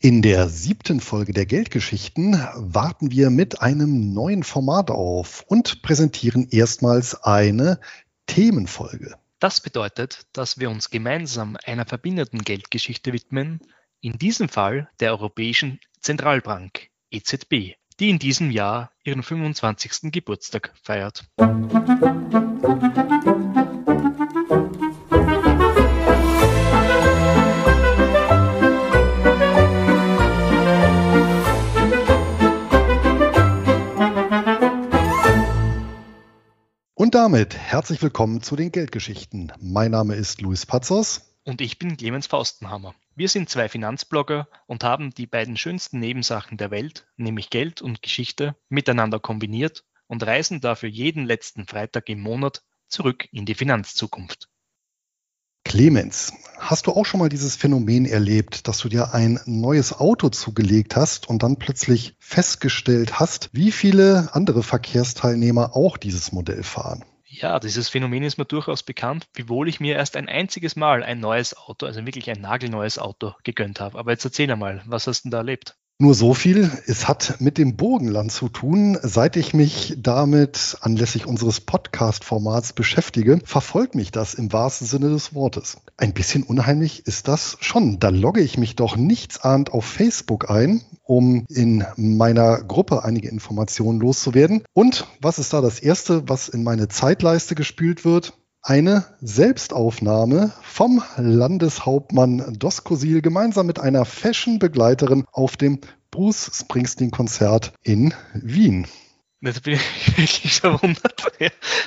In der siebten Folge der Geldgeschichten warten wir mit einem neuen Format auf und präsentieren erstmals eine Themenfolge. Das bedeutet, dass wir uns gemeinsam einer verbindenden Geldgeschichte widmen, in diesem Fall der Europäischen Zentralbank EZB, die in diesem Jahr ihren 25. Geburtstag feiert. Und damit herzlich willkommen zu den Geldgeschichten. Mein Name ist Luis Pazos. Und ich bin Clemens Faustenhammer. Wir sind zwei Finanzblogger und haben die beiden schönsten Nebensachen der Welt, nämlich Geld und Geschichte, miteinander kombiniert und reisen dafür jeden letzten Freitag im Monat zurück in die Finanzzukunft. Clemens, hast du auch schon mal dieses Phänomen erlebt, dass du dir ein neues Auto zugelegt hast und dann plötzlich festgestellt hast, wie viele andere Verkehrsteilnehmer auch dieses Modell fahren? Ja, dieses Phänomen ist mir durchaus bekannt, wiewohl ich mir erst ein einziges Mal ein neues Auto, also wirklich ein nagelneues Auto gegönnt habe. Aber jetzt erzähl einmal, was hast du denn da erlebt? Nur so viel, es hat mit dem Burgenland zu tun. Seit ich mich damit anlässlich unseres Podcast-Formats beschäftige, verfolgt mich das im wahrsten Sinne des Wortes. Ein bisschen unheimlich ist das schon. Da logge ich mich doch nichtsahnd auf Facebook ein, um in meiner Gruppe einige Informationen loszuwerden. Und was ist da das Erste, was in meine Zeitleiste gespült wird? Eine Selbstaufnahme vom Landeshauptmann Doskosil gemeinsam mit einer Fashion-Begleiterin auf dem Bruce Springsteen-Konzert in Wien. Jetzt bin ich wirklich verwundert,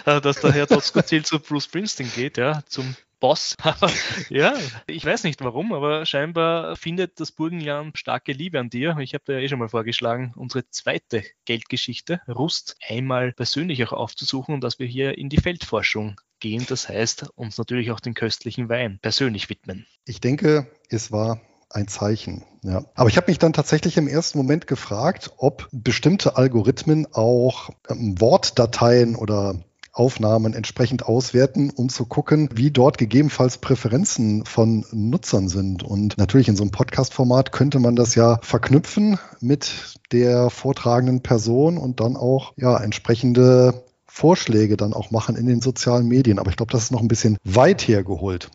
dass der Herr Doskosil zu Bruce Springsteen geht, ja, zum Boss. ja, ich weiß nicht warum, aber scheinbar findet das Burgenland starke Liebe an dir. Ich habe da ja eh schon mal vorgeschlagen, unsere zweite Geldgeschichte, Rust, einmal persönlich auch aufzusuchen und dass wir hier in die Feldforschung gehen. Das heißt, uns natürlich auch den köstlichen Wein persönlich widmen. Ich denke, es war ein Zeichen. Ja. Aber ich habe mich dann tatsächlich im ersten Moment gefragt, ob bestimmte Algorithmen auch ähm, Wortdateien oder Aufnahmen entsprechend auswerten, um zu gucken, wie dort gegebenenfalls Präferenzen von Nutzern sind. Und natürlich in so einem Podcast-Format könnte man das ja verknüpfen mit der vortragenden Person und dann auch ja entsprechende Vorschläge dann auch machen in den sozialen Medien. Aber ich glaube, das ist noch ein bisschen weit hergeholt.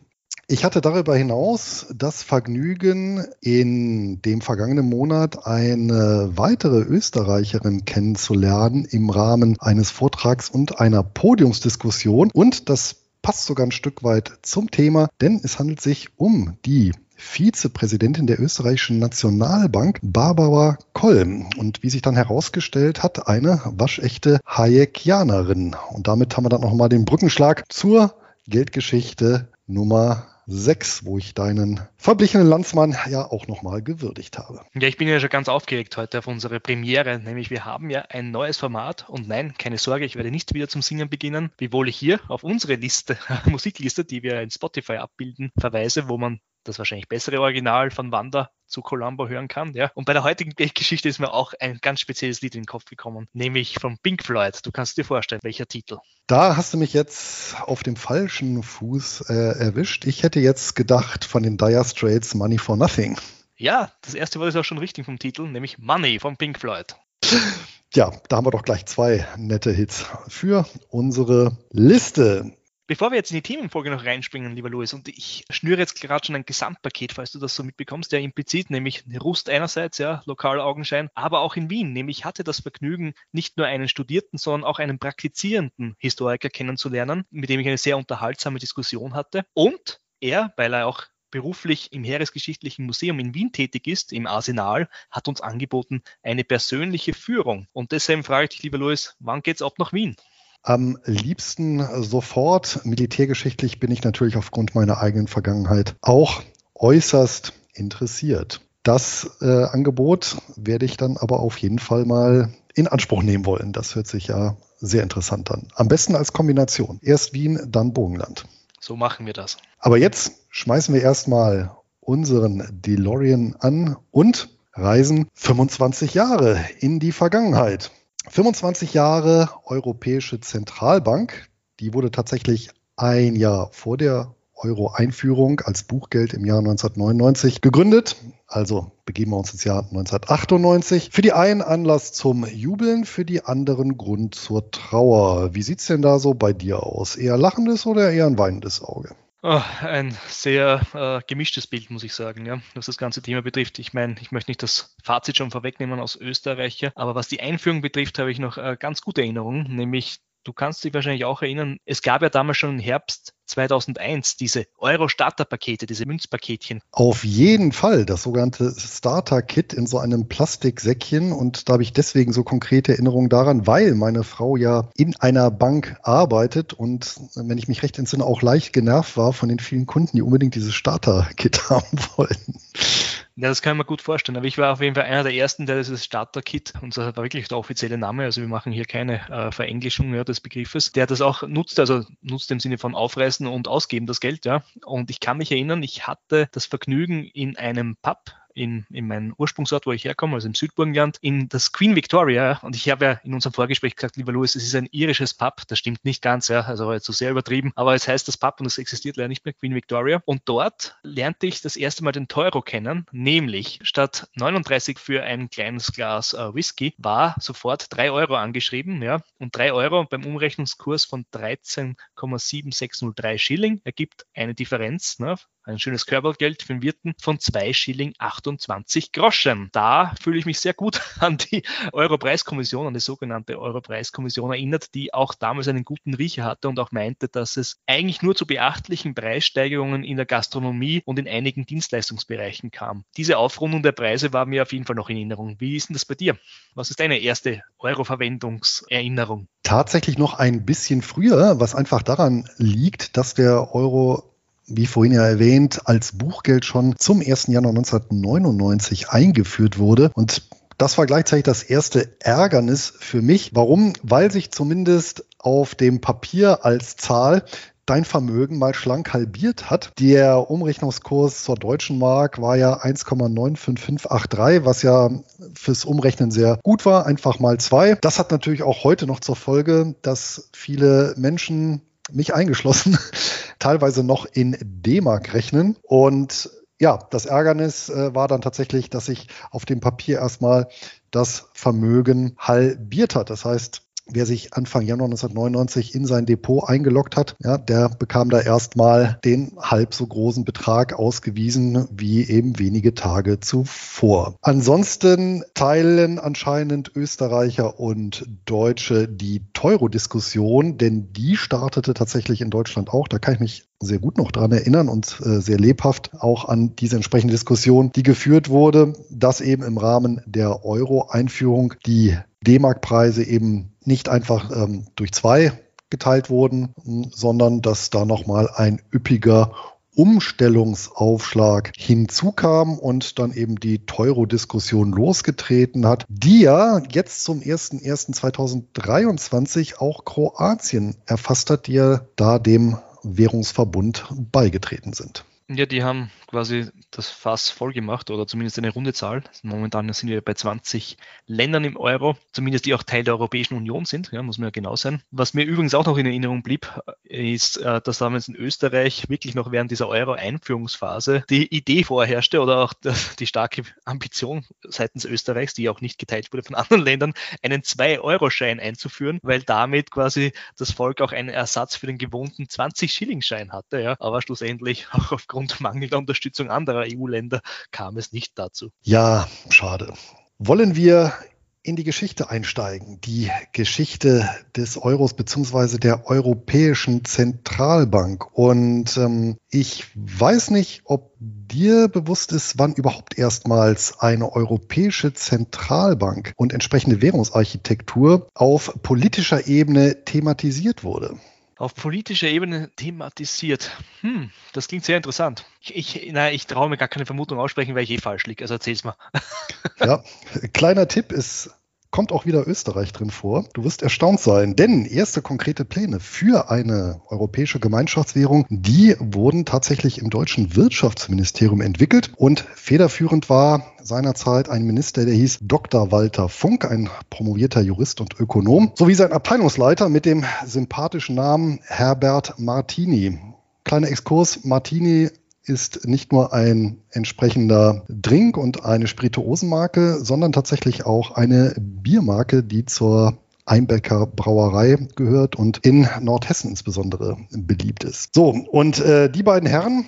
Ich hatte darüber hinaus das Vergnügen, in dem vergangenen Monat eine weitere Österreicherin kennenzulernen im Rahmen eines Vortrags und einer Podiumsdiskussion. Und das passt sogar ein Stück weit zum Thema, denn es handelt sich um die Vizepräsidentin der österreichischen Nationalbank, Barbara Koll. Und wie sich dann herausgestellt hat, eine waschechte Hayekianerin. Und damit haben wir dann nochmal den Brückenschlag zur Geldgeschichte Nummer 6, wo ich deinen verblichenen Landsmann ja auch nochmal gewürdigt habe. Ja, ich bin ja schon ganz aufgeregt heute auf unsere Premiere, nämlich wir haben ja ein neues Format und nein, keine Sorge, ich werde nicht wieder zum Singen beginnen, wiewohl ich hier auf unsere Liste, Musikliste, die wir in Spotify abbilden, verweise, wo man das wahrscheinlich bessere Original von Wanda zu Columbo hören kann. Ja. Und bei der heutigen Geschichte ist mir auch ein ganz spezielles Lied in den Kopf gekommen, nämlich von Pink Floyd. Du kannst dir vorstellen, welcher Titel. Da hast du mich jetzt auf dem falschen Fuß äh, erwischt. Ich hätte jetzt gedacht von den Dire Straits Money for Nothing. Ja, das erste Wort ist auch schon richtig vom Titel, nämlich Money von Pink Floyd. Ja, da haben wir doch gleich zwei nette Hits für unsere Liste. Bevor wir jetzt in die Themenfolge noch reinspringen, lieber Louis, und ich schnüre jetzt gerade schon ein Gesamtpaket, falls du das so mitbekommst, der implizit, nämlich Rust einerseits, ja, lokaler Augenschein, aber auch in Wien, nämlich hatte das Vergnügen, nicht nur einen studierten, sondern auch einen praktizierenden Historiker kennenzulernen, mit dem ich eine sehr unterhaltsame Diskussion hatte. Und er, weil er auch beruflich im Heeresgeschichtlichen Museum in Wien tätig ist, im Arsenal, hat uns angeboten eine persönliche Führung. Und deshalb frage ich dich, lieber Louis, wann geht's ab nach Wien? Am liebsten sofort. Militärgeschichtlich bin ich natürlich aufgrund meiner eigenen Vergangenheit auch äußerst interessiert. Das äh, Angebot werde ich dann aber auf jeden Fall mal in Anspruch nehmen wollen. Das hört sich ja sehr interessant an. Am besten als Kombination. Erst Wien, dann Bogenland. So machen wir das. Aber jetzt schmeißen wir erstmal unseren DeLorean an und reisen 25 Jahre in die Vergangenheit. 25 Jahre Europäische Zentralbank, die wurde tatsächlich ein Jahr vor der Euro-Einführung als Buchgeld im Jahr 1999 gegründet. Also begeben wir uns ins Jahr 1998. Für die einen Anlass zum Jubeln, für die anderen Grund zur Trauer. Wie sieht's denn da so bei dir aus? Eher lachendes oder eher ein weinendes Auge? Oh, ein sehr äh, gemischtes Bild, muss ich sagen, ja, was das ganze Thema betrifft. Ich meine, ich möchte nicht das Fazit schon vorwegnehmen aus Österreicher, aber was die Einführung betrifft, habe ich noch äh, ganz gute Erinnerungen, nämlich du kannst dich wahrscheinlich auch erinnern, es gab ja damals schon im Herbst 2001 diese Euro-Starter-Pakete, diese Münzpaketchen. Auf jeden Fall, das sogenannte Starter-Kit in so einem Plastiksäckchen. Und da habe ich deswegen so konkrete Erinnerungen daran, weil meine Frau ja in einer Bank arbeitet und, wenn ich mich recht entsinne, auch leicht genervt war von den vielen Kunden, die unbedingt dieses Starter-Kit haben wollten. Ja, das kann ich mir gut vorstellen. Aber ich war auf jeden Fall einer der ersten, der dieses Starter-Kit, und das war wirklich der offizielle Name, also wir machen hier keine äh, Verenglischung ja, des Begriffes, der das auch nutzt, also nutzt im Sinne von Aufreißen und Ausgeben das Geld, ja. Und ich kann mich erinnern, ich hatte das Vergnügen in einem Pub in, in meinen Ursprungsort, wo ich herkomme, also im Südburgenland, in das Queen Victoria. Und ich habe ja in unserem Vorgespräch gesagt, lieber Louis, es ist ein irisches Pub. Das stimmt nicht ganz, ja, also jetzt so sehr übertrieben. Aber es heißt das Pub und es existiert leider nicht mehr, Queen Victoria. Und dort lernte ich das erste Mal den Teuro kennen, nämlich statt 39 für ein kleines Glas äh, Whisky war sofort 3 Euro angeschrieben, ja. Und 3 Euro beim Umrechnungskurs von 13,7603 Schilling ergibt eine Differenz ne, ein schönes Körpergeld für den Wirten von 2 Schilling 28 Groschen. Da fühle ich mich sehr gut an die Europreiskommission, an die sogenannte Europreiskommission erinnert, die auch damals einen guten Riecher hatte und auch meinte, dass es eigentlich nur zu beachtlichen Preissteigerungen in der Gastronomie und in einigen Dienstleistungsbereichen kam. Diese Aufrundung der Preise war mir auf jeden Fall noch in Erinnerung. Wie ist denn das bei dir? Was ist deine erste Euro-Verwendungserinnerung? Tatsächlich noch ein bisschen früher, was einfach daran liegt, dass der Euro wie vorhin ja erwähnt, als Buchgeld schon zum 1. Januar 1999 eingeführt wurde. Und das war gleichzeitig das erste Ärgernis für mich. Warum? Weil sich zumindest auf dem Papier als Zahl dein Vermögen mal schlank halbiert hat. Der Umrechnungskurs zur deutschen Mark war ja 1,95583, was ja fürs Umrechnen sehr gut war, einfach mal zwei. Das hat natürlich auch heute noch zur Folge, dass viele Menschen mich eingeschlossen, teilweise noch in D-Mark rechnen. Und ja, das Ärgernis äh, war dann tatsächlich, dass sich auf dem Papier erstmal das Vermögen halbiert hat. Das heißt, wer sich Anfang Januar 1999 in sein Depot eingeloggt hat, ja, der bekam da erstmal den halb so großen Betrag ausgewiesen wie eben wenige Tage zuvor. Ansonsten teilen anscheinend Österreicher und Deutsche die Teuro-Diskussion, denn die startete tatsächlich in Deutschland auch. Da kann ich mich sehr gut noch dran erinnern und äh, sehr lebhaft auch an diese entsprechende Diskussion, die geführt wurde, dass eben im Rahmen der Euro-Einführung die D-Mark-Preise eben nicht einfach ähm, durch zwei geteilt wurden, sondern dass da nochmal ein üppiger Umstellungsaufschlag hinzukam und dann eben die Teuro-Diskussion losgetreten hat, die ja jetzt zum 01.01.2023 auch Kroatien erfasst hat, die ja da dem Währungsverbund beigetreten sind. Ja, die haben quasi das Fass voll gemacht oder zumindest eine runde Zahl. Momentan sind wir bei 20 Ländern im Euro, zumindest die auch Teil der Europäischen Union sind, ja, muss man ja genau sein. Was mir übrigens auch noch in Erinnerung blieb, ist, äh, dass damals in Österreich wirklich noch während dieser Euro-Einführungsphase die Idee vorherrschte oder auch die starke Ambition seitens Österreichs, die auch nicht geteilt wurde von anderen Ländern, einen 2-Euro-Schein einzuführen, weil damit quasi das Volk auch einen Ersatz für den gewohnten 20-Schilling-Schein hatte. Ja. Aber schlussendlich auch aufgrund aufgrund mangelnder Unterstützung anderer EU-Länder kam es nicht dazu. Ja, schade. Wollen wir in die Geschichte einsteigen, die Geschichte des Euros beziehungsweise der Europäischen Zentralbank. Und ähm, ich weiß nicht, ob dir bewusst ist, wann überhaupt erstmals eine Europäische Zentralbank und entsprechende Währungsarchitektur auf politischer Ebene thematisiert wurde auf politischer Ebene thematisiert. Hm, das klingt sehr interessant. Ich, ich, nein, ich traue mir gar keine Vermutung aussprechen, weil ich eh falsch liege. Also erzähl's mal. ja, kleiner Tipp ist kommt auch wieder Österreich drin vor. Du wirst erstaunt sein, denn erste konkrete Pläne für eine europäische Gemeinschaftswährung, die wurden tatsächlich im deutschen Wirtschaftsministerium entwickelt und federführend war seinerzeit ein Minister, der hieß Dr. Walter Funk, ein promovierter Jurist und Ökonom, sowie sein Abteilungsleiter mit dem sympathischen Namen Herbert Martini. kleiner Exkurs, Martini ist nicht nur ein entsprechender Drink und eine Spirituosenmarke, sondern tatsächlich auch eine Biermarke, die zur Einbecker Brauerei gehört und in Nordhessen insbesondere beliebt ist. So, und äh, die beiden Herren,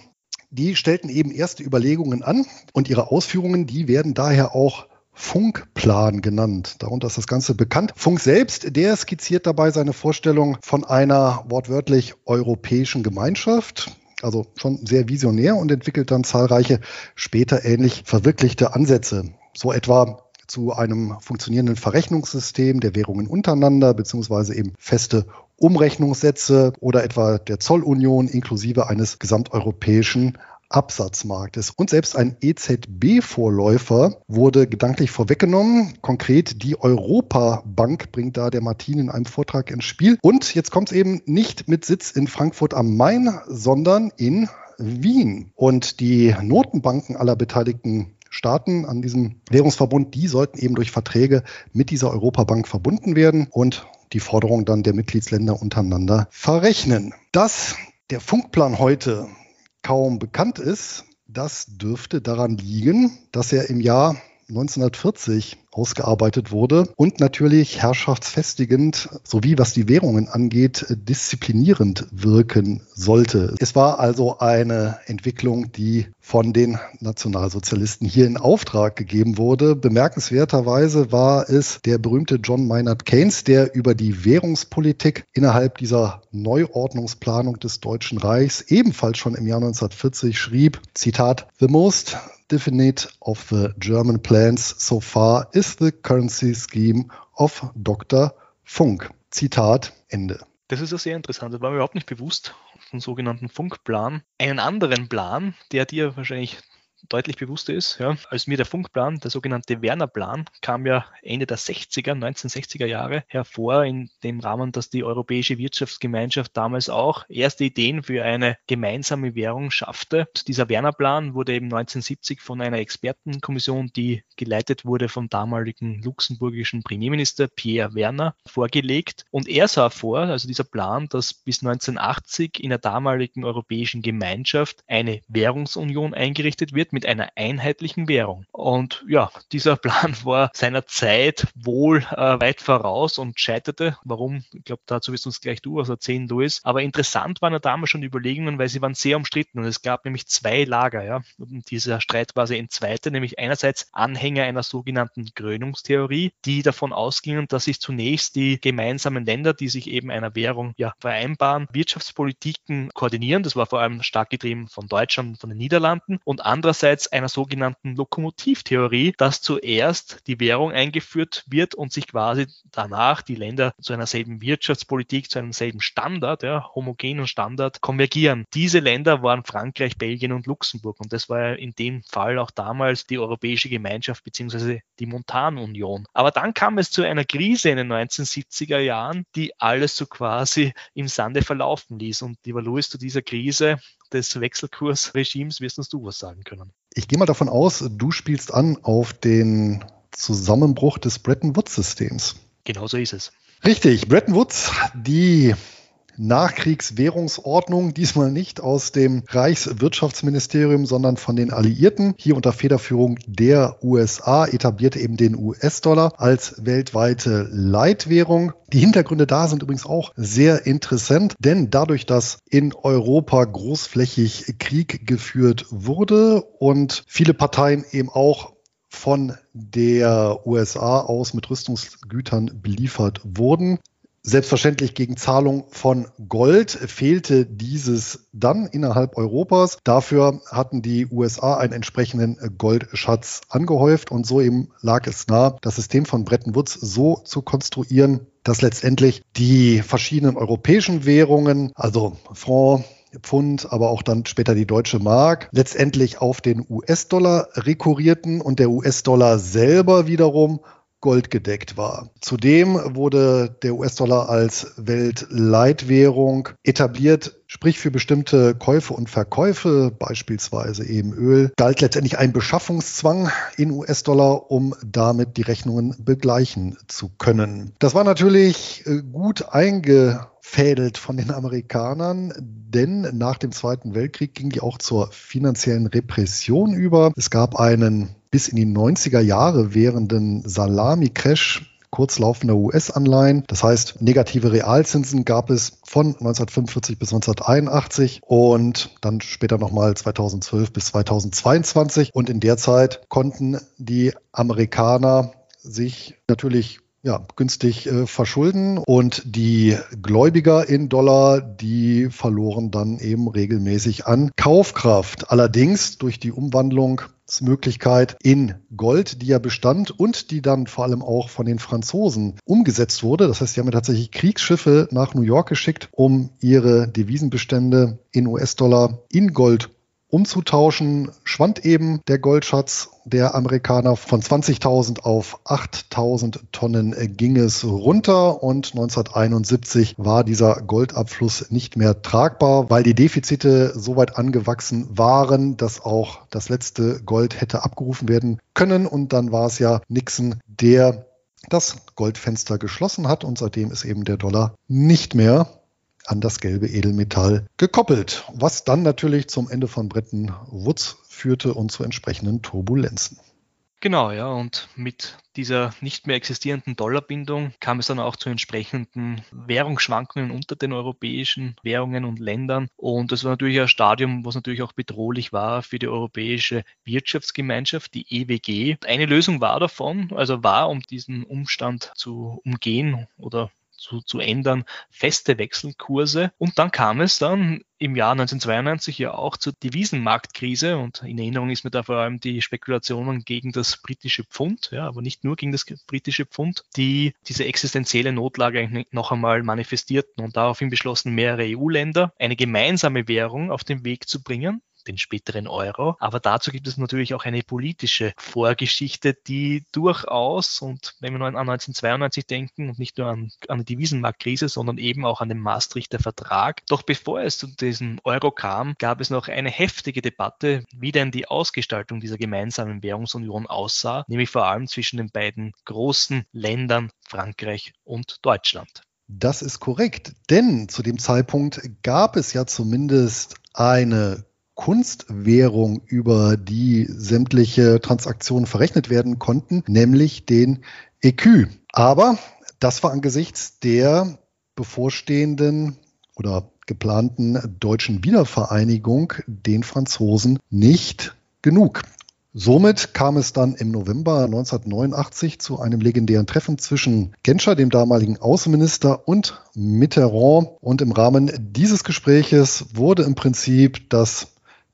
die stellten eben erste Überlegungen an und ihre Ausführungen, die werden daher auch Funkplan genannt. Darunter ist das Ganze bekannt. Funk selbst, der skizziert dabei seine Vorstellung von einer wortwörtlich europäischen Gemeinschaft. Also schon sehr visionär und entwickelt dann zahlreiche später ähnlich verwirklichte Ansätze. So etwa zu einem funktionierenden Verrechnungssystem der Währungen untereinander, beziehungsweise eben feste Umrechnungssätze oder etwa der Zollunion inklusive eines gesamteuropäischen Absatzmarktes. Und selbst ein EZB-Vorläufer wurde gedanklich vorweggenommen. Konkret die Europabank bringt da der Martin in einem Vortrag ins Spiel. Und jetzt kommt es eben nicht mit Sitz in Frankfurt am Main, sondern in Wien. Und die Notenbanken aller beteiligten Staaten an diesem Währungsverbund, die sollten eben durch Verträge mit dieser Europabank verbunden werden und die Forderungen dann der Mitgliedsländer untereinander verrechnen. Dass der Funkplan heute kaum bekannt ist, das dürfte daran liegen, dass er im Jahr 1940 ausgearbeitet wurde und natürlich herrschaftsfestigend sowie was die Währungen angeht, disziplinierend wirken sollte. Es war also eine Entwicklung, die von den Nationalsozialisten hier in Auftrag gegeben wurde. Bemerkenswerterweise war es der berühmte John Maynard Keynes, der über die Währungspolitik innerhalb dieser Neuordnungsplanung des Deutschen Reichs ebenfalls schon im Jahr 1940 schrieb, Zitat, The most definite of the German plans so far is the currency scheme of Dr. Funk. Zitat Ende. Das ist ja sehr interessant. Das war mir überhaupt nicht bewusst, vom sogenannten Funkplan. Einen anderen Plan, der dir wahrscheinlich deutlich bewusster ist, ja, als mir der Funkplan, der sogenannte Werner-Plan, kam ja Ende der 60er, 1960er Jahre hervor, in dem Rahmen, dass die Europäische Wirtschaftsgemeinschaft damals auch erste Ideen für eine gemeinsame Währung schaffte. Dieser Werner-Plan wurde eben 1970 von einer Expertenkommission, die geleitet wurde vom damaligen luxemburgischen Premierminister Pierre Werner, vorgelegt. Und er sah vor, also dieser Plan, dass bis 1980 in der damaligen Europäischen Gemeinschaft eine Währungsunion eingerichtet wird mit einer einheitlichen Währung. Und ja, dieser Plan war seiner Zeit wohl äh, weit voraus und scheiterte. Warum? Ich glaube, dazu wirst du uns gleich du was erzählen, Louis. Aber interessant waren ja damals schon Überlegungen, weil sie waren sehr umstritten und es gab nämlich zwei Lager. Ja. Und dieser Streit war sehr in zweite, nämlich einerseits Anhänger einer sogenannten Krönungstheorie, die davon ausgingen, dass sich zunächst die gemeinsamen Länder, die sich eben einer Währung ja, vereinbaren, Wirtschaftspolitiken koordinieren. Das war vor allem stark getrieben von Deutschland und von den Niederlanden und andererseits einerseits einer sogenannten Lokomotivtheorie, dass zuerst die Währung eingeführt wird und sich quasi danach die Länder zu einer selben Wirtschaftspolitik, zu einem selben Standard, ja, homogenen Standard konvergieren. Diese Länder waren Frankreich, Belgien und Luxemburg und das war ja in dem Fall auch damals die Europäische Gemeinschaft bzw. die Montanunion. Aber dann kam es zu einer Krise in den 1970er Jahren, die alles so quasi im Sande verlaufen ließ und lieber Louis zu dieser Krise des Wechselkursregimes wirst du was sagen können. Ich gehe mal davon aus, du spielst an auf den Zusammenbruch des Bretton Woods-Systems. Genau so ist es. Richtig, Bretton Woods, die Nachkriegswährungsordnung, diesmal nicht aus dem Reichswirtschaftsministerium, sondern von den Alliierten. Hier unter Federführung der USA etablierte eben den US-Dollar als weltweite Leitwährung. Die Hintergründe da sind übrigens auch sehr interessant, denn dadurch, dass in Europa großflächig Krieg geführt wurde und viele Parteien eben auch von der USA aus mit Rüstungsgütern beliefert wurden, Selbstverständlich gegen Zahlung von Gold fehlte dieses dann innerhalb Europas. Dafür hatten die USA einen entsprechenden Goldschatz angehäuft und so eben lag es nah, das System von Bretton Woods so zu konstruieren, dass letztendlich die verschiedenen europäischen Währungen, also Franc, Pfund, aber auch dann später die deutsche Mark, letztendlich auf den US-Dollar rekurrierten und der US-Dollar selber wiederum goldgedeckt war. Zudem wurde der US-Dollar als Weltleitwährung etabliert, sprich für bestimmte Käufe und Verkäufe, beispielsweise eben Öl, galt letztendlich ein Beschaffungszwang in US-Dollar, um damit die Rechnungen begleichen zu können. Das war natürlich äh, gut einge eingefädelt von den Amerikanern, denn nach dem Zweiten Weltkrieg ging die auch zur finanziellen Repression über. Es gab einen bis in die 90er Jahre währenden Salami-Crash kurzlaufender US-Anleihen. Das heißt, negative Realzinsen gab es von 1945 bis 1981 und dann später nochmal 2012 bis 2022. Und in der Zeit konnten die Amerikaner sich natürlich ja, günstig äh, verschulden und die Gläubiger in Dollar, die verloren dann eben regelmäßig an Kaufkraft. Allerdings durch die Umwandlung Möglichkeit in Gold, die ja bestand und die dann vor allem auch von den Franzosen umgesetzt wurde. Das heißt, sie haben ja tatsächlich Kriegsschiffe nach New York geschickt, um ihre Devisenbestände in US-Dollar in Gold umzutauschen, schwand eben der Goldschatz. Der Amerikaner von 20.000 auf 8.000 Tonnen ging es runter und 1971 war dieser Goldabfluss nicht mehr tragbar, weil die Defizite so weit angewachsen waren, dass auch das letzte Gold hätte abgerufen werden können. Und dann war es ja Nixon, der das Goldfenster geschlossen hat. Und seitdem ist eben der Dollar nicht mehr an das gelbe Edelmetall gekoppelt, was dann natürlich zum Ende von Bretton Woods führte und zu entsprechenden Turbulenzen. Genau, ja, und mit dieser nicht mehr existierenden Dollarbindung kam es dann auch zu entsprechenden Währungsschwankungen unter den europäischen Währungen und Ländern. Und das war natürlich ein Stadium, was natürlich auch bedrohlich war für die Europäische Wirtschaftsgemeinschaft, die EWG. Eine Lösung war davon, also war, um diesen Umstand zu umgehen oder zu, zu ändern, feste Wechselkurse. Und dann kam es dann im Jahr 1992 ja auch zur Devisenmarktkrise und in Erinnerung ist mir da vor allem die Spekulationen gegen das britische Pfund, ja, aber nicht nur gegen das britische Pfund, die diese existenzielle Notlage noch einmal manifestierten und daraufhin beschlossen mehrere EU-Länder, eine gemeinsame Währung auf den Weg zu bringen den späteren Euro. Aber dazu gibt es natürlich auch eine politische Vorgeschichte, die durchaus, und wenn wir nur an 1992 denken und nicht nur an, an die Devisenmarktkrise, sondern eben auch an den Maastrichter Vertrag. Doch bevor es zu diesem Euro kam, gab es noch eine heftige Debatte, wie denn die Ausgestaltung dieser gemeinsamen Währungsunion aussah, nämlich vor allem zwischen den beiden großen Ländern Frankreich und Deutschland. Das ist korrekt, denn zu dem Zeitpunkt gab es ja zumindest eine Kunstwährung, über die sämtliche Transaktionen verrechnet werden konnten, nämlich den EQ. Aber das war angesichts der bevorstehenden oder geplanten deutschen Wiedervereinigung den Franzosen nicht genug. Somit kam es dann im November 1989 zu einem legendären Treffen zwischen Genscher, dem damaligen Außenminister, und Mitterrand. Und im Rahmen dieses Gespräches wurde im Prinzip das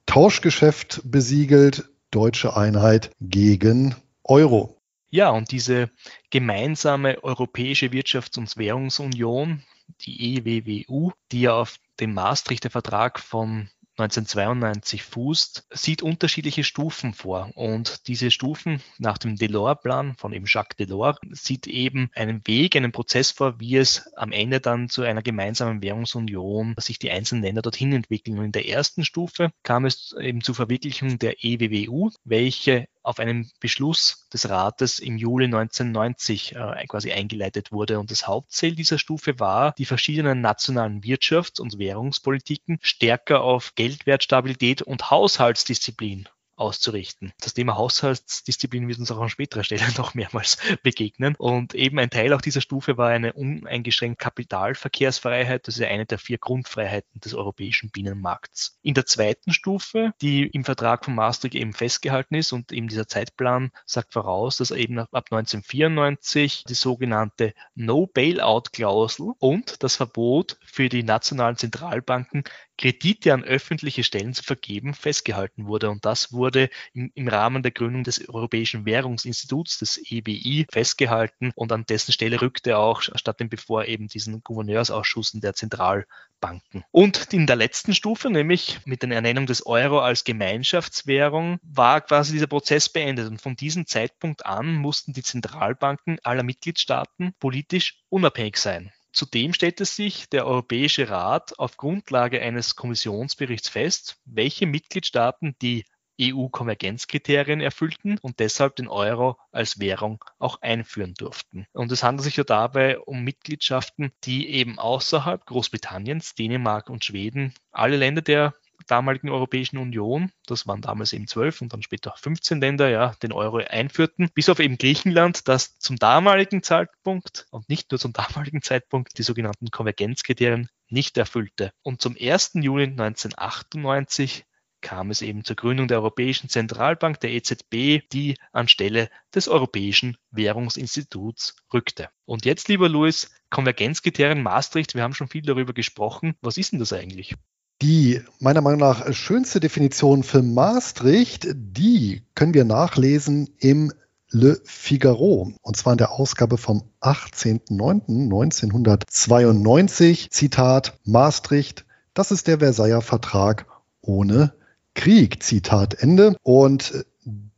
Tauschgeschäft besiegelt, deutsche Einheit gegen Euro. Ja, und diese gemeinsame europäische Wirtschafts- und Währungsunion, die EWWU, die ja auf dem Maastrichter Vertrag von 1992 fußt, sieht unterschiedliche Stufen vor. Und diese Stufen nach dem Delors-Plan von eben Jacques Delors sieht eben einen Weg, einen Prozess vor, wie es am Ende dann zu einer gemeinsamen Währungsunion sich die einzelnen Länder dorthin entwickeln. Und in der ersten Stufe kam es eben zur Verwirklichung der EWWU, welche auf einen Beschluss des Rates im Juli 1990 äh, quasi eingeleitet wurde. Und das Hauptziel dieser Stufe war, die verschiedenen nationalen Wirtschafts- und Währungspolitiken stärker auf Geldwertstabilität und Haushaltsdisziplin auszurichten. Das Thema Haushaltsdisziplin wird uns auch an späterer Stelle noch mehrmals begegnen. Und eben ein Teil auch dieser Stufe war eine uneingeschränkte Kapitalverkehrsfreiheit. Das ist eine der vier Grundfreiheiten des europäischen Binnenmarkts. In der zweiten Stufe, die im Vertrag von Maastricht eben festgehalten ist und eben dieser Zeitplan sagt voraus, dass eben ab 1994 die sogenannte No-Bailout-Klausel und das Verbot für die nationalen Zentralbanken Kredite an öffentliche Stellen zu vergeben, festgehalten wurde. Und das wurde im, im Rahmen der Gründung des Europäischen Währungsinstituts, des EBI, festgehalten. Und an dessen Stelle rückte auch statt dem bevor eben diesen Gouverneursausschüssen der Zentralbanken. Und in der letzten Stufe, nämlich mit der Ernennung des Euro als Gemeinschaftswährung, war quasi dieser Prozess beendet. Und von diesem Zeitpunkt an mussten die Zentralbanken aller Mitgliedstaaten politisch unabhängig sein. Zudem stellte sich der Europäische Rat auf Grundlage eines Kommissionsberichts fest, welche Mitgliedstaaten die EU-Konvergenzkriterien erfüllten und deshalb den Euro als Währung auch einführen durften. Und es handelt sich ja dabei um Mitgliedschaften, die eben außerhalb Großbritanniens, Dänemark und Schweden alle Länder der damaligen Europäischen Union, das waren damals eben zwölf und dann später 15 Länder, ja, den Euro einführten, bis auf eben Griechenland, das zum damaligen Zeitpunkt und nicht nur zum damaligen Zeitpunkt die sogenannten Konvergenzkriterien nicht erfüllte. Und zum 1. Juli 1998 kam es eben zur Gründung der Europäischen Zentralbank, der EZB, die anstelle des Europäischen Währungsinstituts rückte. Und jetzt, lieber Luis, Konvergenzkriterien Maastricht, wir haben schon viel darüber gesprochen. Was ist denn das eigentlich? Die meiner Meinung nach schönste Definition für Maastricht, die können wir nachlesen im Le Figaro, und zwar in der Ausgabe vom 18.09.1992. Zitat Maastricht, das ist der Versailler Vertrag ohne Krieg. Zitat Ende. Und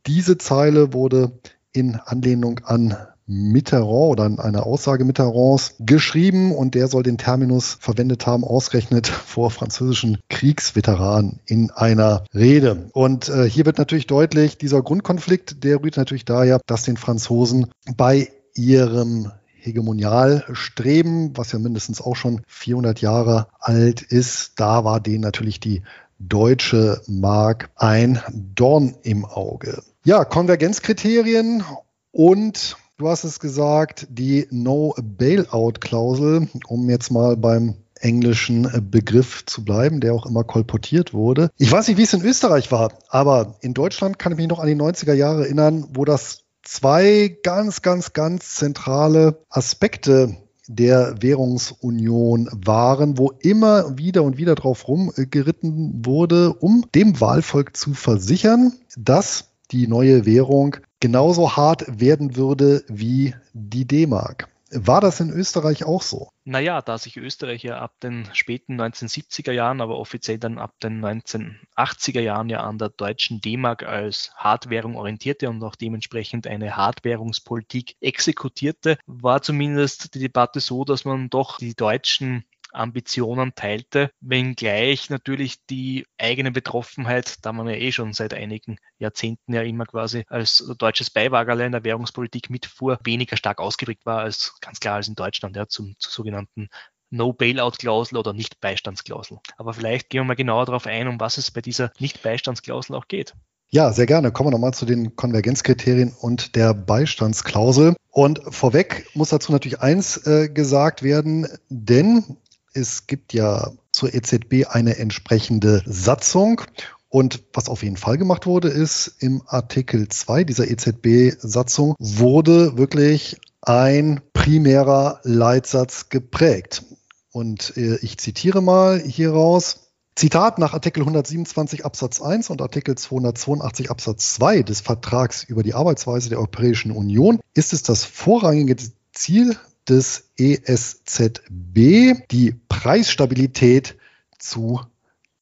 diese Zeile wurde in Anlehnung an Mitterrand oder an eine Aussage Mitterrands geschrieben und der soll den Terminus verwendet haben, ausgerechnet vor französischen Kriegsveteranen in einer Rede. Und äh, hier wird natürlich deutlich, dieser Grundkonflikt, der rührt natürlich daher, dass den Franzosen bei ihrem Hegemonialstreben, was ja mindestens auch schon 400 Jahre alt ist, da war denen natürlich die deutsche Mark ein Dorn im Auge. Ja, Konvergenzkriterien und du hast es gesagt, die No-Bailout-Klausel, um jetzt mal beim englischen Begriff zu bleiben, der auch immer kolportiert wurde. Ich weiß nicht, wie es in Österreich war, aber in Deutschland kann ich mich noch an die 90er Jahre erinnern, wo das zwei ganz, ganz, ganz zentrale Aspekte der Währungsunion waren, wo immer wieder und wieder drauf rumgeritten wurde, um dem Wahlvolk zu versichern, dass die neue Währung genauso hart werden würde wie die D-Mark. War das in Österreich auch so? Naja, da sich Österreich ja ab den späten 1970er Jahren, aber offiziell dann ab den 1980er Jahren ja an der deutschen D-Mark als Hardwährung orientierte und auch dementsprechend eine Hardwährungspolitik exekutierte, war zumindest die Debatte so, dass man doch die deutschen Ambitionen teilte, wenngleich natürlich die eigene Betroffenheit, da man ja eh schon seit einigen Jahrzehnten ja immer quasi als deutsches Beiwagerle in der Währungspolitik mitfuhr, weniger stark ausgeprägt war als ganz klar als in Deutschland, ja, zum, zur sogenannten No-Bailout-Klausel oder Nicht-Beistandsklausel. Aber vielleicht gehen wir mal genauer darauf ein, um was es bei dieser Nicht-Beistandsklausel auch geht. Ja, sehr gerne. Kommen wir nochmal zu den Konvergenzkriterien und der Beistandsklausel. Und vorweg muss dazu natürlich eins äh, gesagt werden, denn es gibt ja zur EZB eine entsprechende Satzung. Und was auf jeden Fall gemacht wurde, ist im Artikel 2 dieser EZB-Satzung wurde wirklich ein primärer Leitsatz geprägt. Und äh, ich zitiere mal hieraus. Zitat nach Artikel 127 Absatz 1 und Artikel 282 Absatz 2 des Vertrags über die Arbeitsweise der Europäischen Union ist es das vorrangige Ziel des ESZB die Preisstabilität zu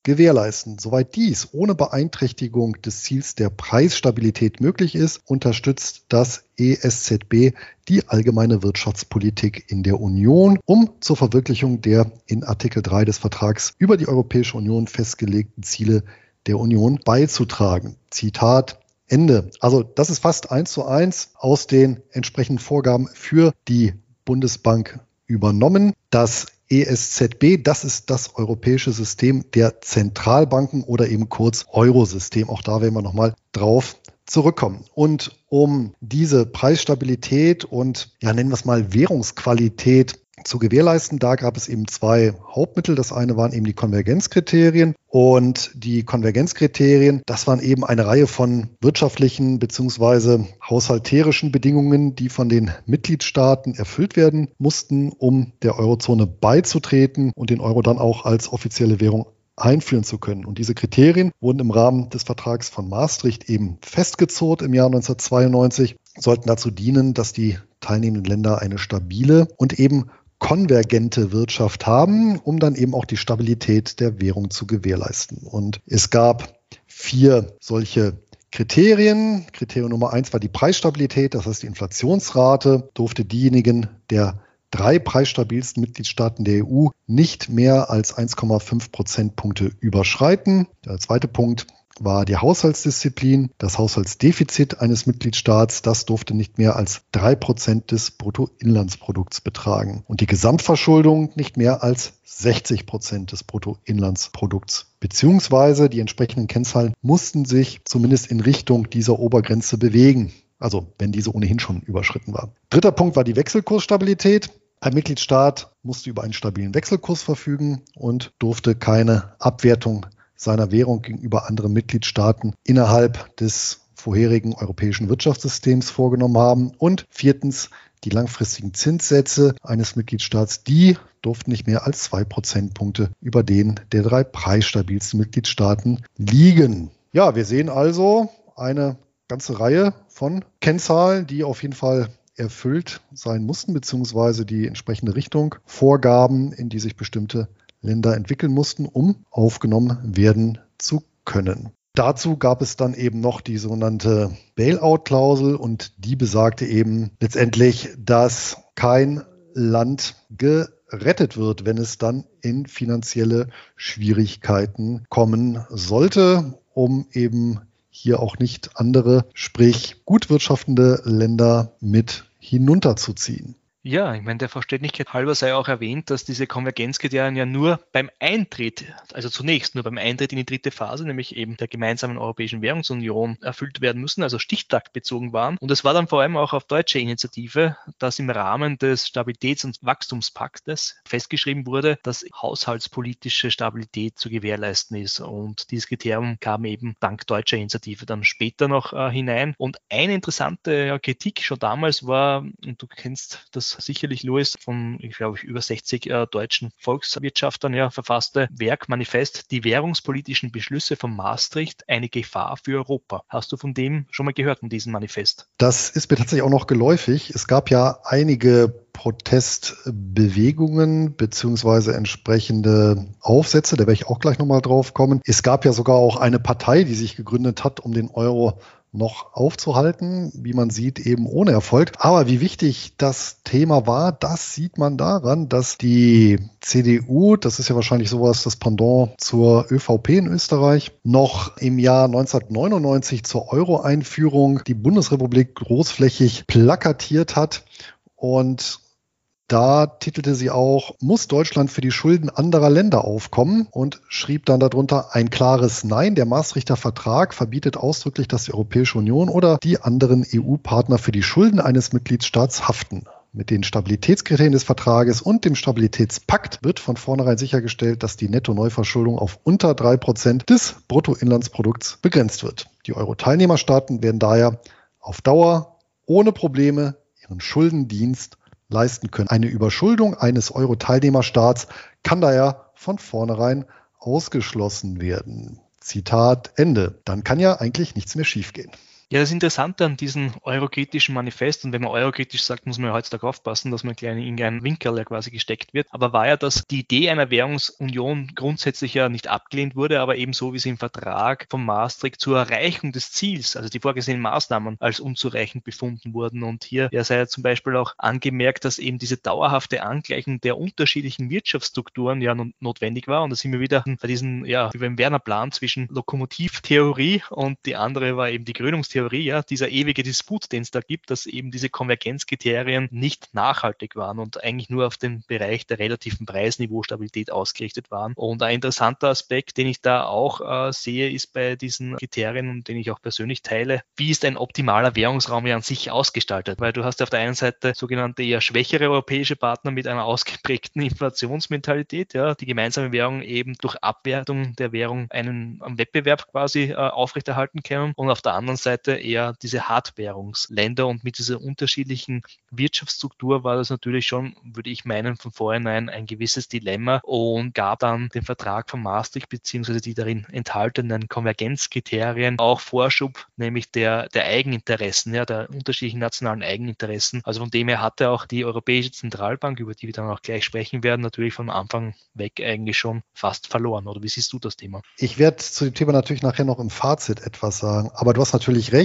gewährleisten. Soweit dies ohne Beeinträchtigung des Ziels der Preisstabilität möglich ist, unterstützt das ESZB die allgemeine Wirtschaftspolitik in der Union, um zur Verwirklichung der in Artikel 3 des Vertrags über die Europäische Union festgelegten Ziele der Union beizutragen. Zitat Ende. Also das ist fast eins zu eins aus den entsprechenden Vorgaben für die Bundesbank übernommen. Das ESZB, das ist das europäische System der Zentralbanken oder eben kurz Eurosystem. Auch da werden wir nochmal drauf zurückkommen. Und um diese Preisstabilität und ja, nennen wir es mal Währungsqualität zu gewährleisten. Da gab es eben zwei Hauptmittel. Das eine waren eben die Konvergenzkriterien und die Konvergenzkriterien, das waren eben eine Reihe von wirtschaftlichen beziehungsweise haushalterischen Bedingungen, die von den Mitgliedstaaten erfüllt werden mussten, um der Eurozone beizutreten und den Euro dann auch als offizielle Währung einführen zu können. Und diese Kriterien wurden im Rahmen des Vertrags von Maastricht eben festgezurrt im Jahr 1992, sollten dazu dienen, dass die teilnehmenden Länder eine stabile und eben konvergente Wirtschaft haben, um dann eben auch die Stabilität der Währung zu gewährleisten. Und es gab vier solche Kriterien. Kriterium Nummer eins war die Preisstabilität, das heißt die Inflationsrate durfte diejenigen der drei preisstabilsten Mitgliedstaaten der EU nicht mehr als 1,5 Prozentpunkte überschreiten. Der zweite Punkt war die Haushaltsdisziplin. Das Haushaltsdefizit eines Mitgliedstaats, das durfte nicht mehr als drei Prozent des Bruttoinlandsprodukts betragen und die Gesamtverschuldung nicht mehr als 60 Prozent des Bruttoinlandsprodukts. Beziehungsweise die entsprechenden Kennzahlen mussten sich zumindest in Richtung dieser Obergrenze bewegen. Also wenn diese ohnehin schon überschritten war. Dritter Punkt war die Wechselkursstabilität. Ein Mitgliedstaat musste über einen stabilen Wechselkurs verfügen und durfte keine Abwertung seiner Währung gegenüber anderen Mitgliedstaaten innerhalb des vorherigen europäischen Wirtschaftssystems vorgenommen haben. Und viertens, die langfristigen Zinssätze eines Mitgliedstaats, die durften nicht mehr als zwei Prozentpunkte über den der drei preisstabilsten Mitgliedstaaten liegen. Ja, wir sehen also eine ganze Reihe von Kennzahlen, die auf jeden Fall erfüllt sein mussten, beziehungsweise die entsprechende Richtung vorgaben, in die sich bestimmte Länder entwickeln mussten, um aufgenommen werden zu können. Dazu gab es dann eben noch die sogenannte Bailout-Klausel und die besagte eben letztendlich, dass kein Land gerettet wird, wenn es dann in finanzielle Schwierigkeiten kommen sollte, um eben hier auch nicht andere, sprich gut wirtschaftende Länder mit hinunterzuziehen. Ja, ich meine, der Verständlichkeit halber sei auch erwähnt, dass diese Konvergenzkriterien ja nur beim Eintritt, also zunächst nur beim Eintritt in die dritte Phase, nämlich eben der gemeinsamen Europäischen Währungsunion, erfüllt werden müssen, also stichtaktbezogen waren. Und es war dann vor allem auch auf deutsche Initiative, dass im Rahmen des Stabilitäts- und Wachstumspaktes festgeschrieben wurde, dass haushaltspolitische Stabilität zu gewährleisten ist. Und dieses Kriterium kam eben dank deutscher Initiative dann später noch äh, hinein. Und eine interessante ja, Kritik schon damals war, und du kennst das sicherlich Louis von, ich glaube, über 60 äh, deutschen Volkswirtschaftern ja, verfasste Werk Manifest, die währungspolitischen Beschlüsse von Maastricht, eine Gefahr für Europa. Hast du von dem schon mal gehört, von diesem Manifest? Das ist mir tatsächlich auch noch geläufig. Es gab ja einige Protestbewegungen beziehungsweise entsprechende Aufsätze, da werde ich auch gleich nochmal drauf kommen. Es gab ja sogar auch eine Partei, die sich gegründet hat, um den Euro noch aufzuhalten, wie man sieht, eben ohne Erfolg. Aber wie wichtig das Thema war, das sieht man daran, dass die CDU, das ist ja wahrscheinlich sowas das Pendant zur ÖVP in Österreich, noch im Jahr 1999 zur Euro-Einführung die Bundesrepublik großflächig plakatiert hat und da titelte sie auch, muss Deutschland für die Schulden anderer Länder aufkommen und schrieb dann darunter ein klares Nein. Der Maastrichter Vertrag verbietet ausdrücklich, dass die Europäische Union oder die anderen EU-Partner für die Schulden eines Mitgliedstaats haften. Mit den Stabilitätskriterien des Vertrages und dem Stabilitätspakt wird von vornherein sichergestellt, dass die Netto-Neuverschuldung auf unter drei Prozent des Bruttoinlandsprodukts begrenzt wird. Die Euro-Teilnehmerstaaten werden daher auf Dauer ohne Probleme ihren Schuldendienst leisten können. Eine Überschuldung eines Euro-Teilnehmerstaats kann daher von vornherein ausgeschlossen werden. Zitat Ende. Dann kann ja eigentlich nichts mehr schiefgehen. Ja, das Interessante an diesem eurokritischen Manifest, und wenn man eurokritisch sagt, muss man ja heutzutage aufpassen, dass man gleich in einen Winkel ja quasi gesteckt wird, aber war ja, dass die Idee einer Währungsunion grundsätzlich ja nicht abgelehnt wurde, aber ebenso wie sie im Vertrag von Maastricht zur Erreichung des Ziels, also die vorgesehenen Maßnahmen, als unzureichend befunden wurden. Und hier ja sei ja zum Beispiel auch angemerkt, dass eben diese dauerhafte Angleichung der unterschiedlichen Wirtschaftsstrukturen ja notwendig war. Und da sind wir wieder bei diesem, ja, über den Werner-Plan zwischen Lokomotivtheorie und die andere war eben die Grünungstheorie Theorie, ja, dieser ewige Disput, den es da gibt, dass eben diese Konvergenzkriterien nicht nachhaltig waren und eigentlich nur auf den Bereich der relativen Preisniveaustabilität ausgerichtet waren. Und ein interessanter Aspekt, den ich da auch äh, sehe, ist bei diesen Kriterien den ich auch persönlich teile, wie ist ein optimaler Währungsraum ja an sich ausgestaltet? Weil du hast auf der einen Seite sogenannte eher schwächere europäische Partner mit einer ausgeprägten Inflationsmentalität, ja, die gemeinsame Währung eben durch Abwertung der Währung einen Wettbewerb quasi äh, aufrechterhalten können. Und auf der anderen Seite Seite eher diese Hartwährungsländer und mit dieser unterschiedlichen Wirtschaftsstruktur war das natürlich schon, würde ich meinen, von vornherein ein gewisses Dilemma und gab dann den Vertrag von Maastricht beziehungsweise die darin enthaltenen Konvergenzkriterien auch Vorschub, nämlich der, der Eigeninteressen, ja, der unterschiedlichen nationalen Eigeninteressen. Also von dem her hatte auch die Europäische Zentralbank, über die wir dann auch gleich sprechen werden, natürlich von Anfang weg eigentlich schon fast verloren. Oder wie siehst du das Thema? Ich werde zu dem Thema natürlich nachher noch im Fazit etwas sagen, aber du hast natürlich recht,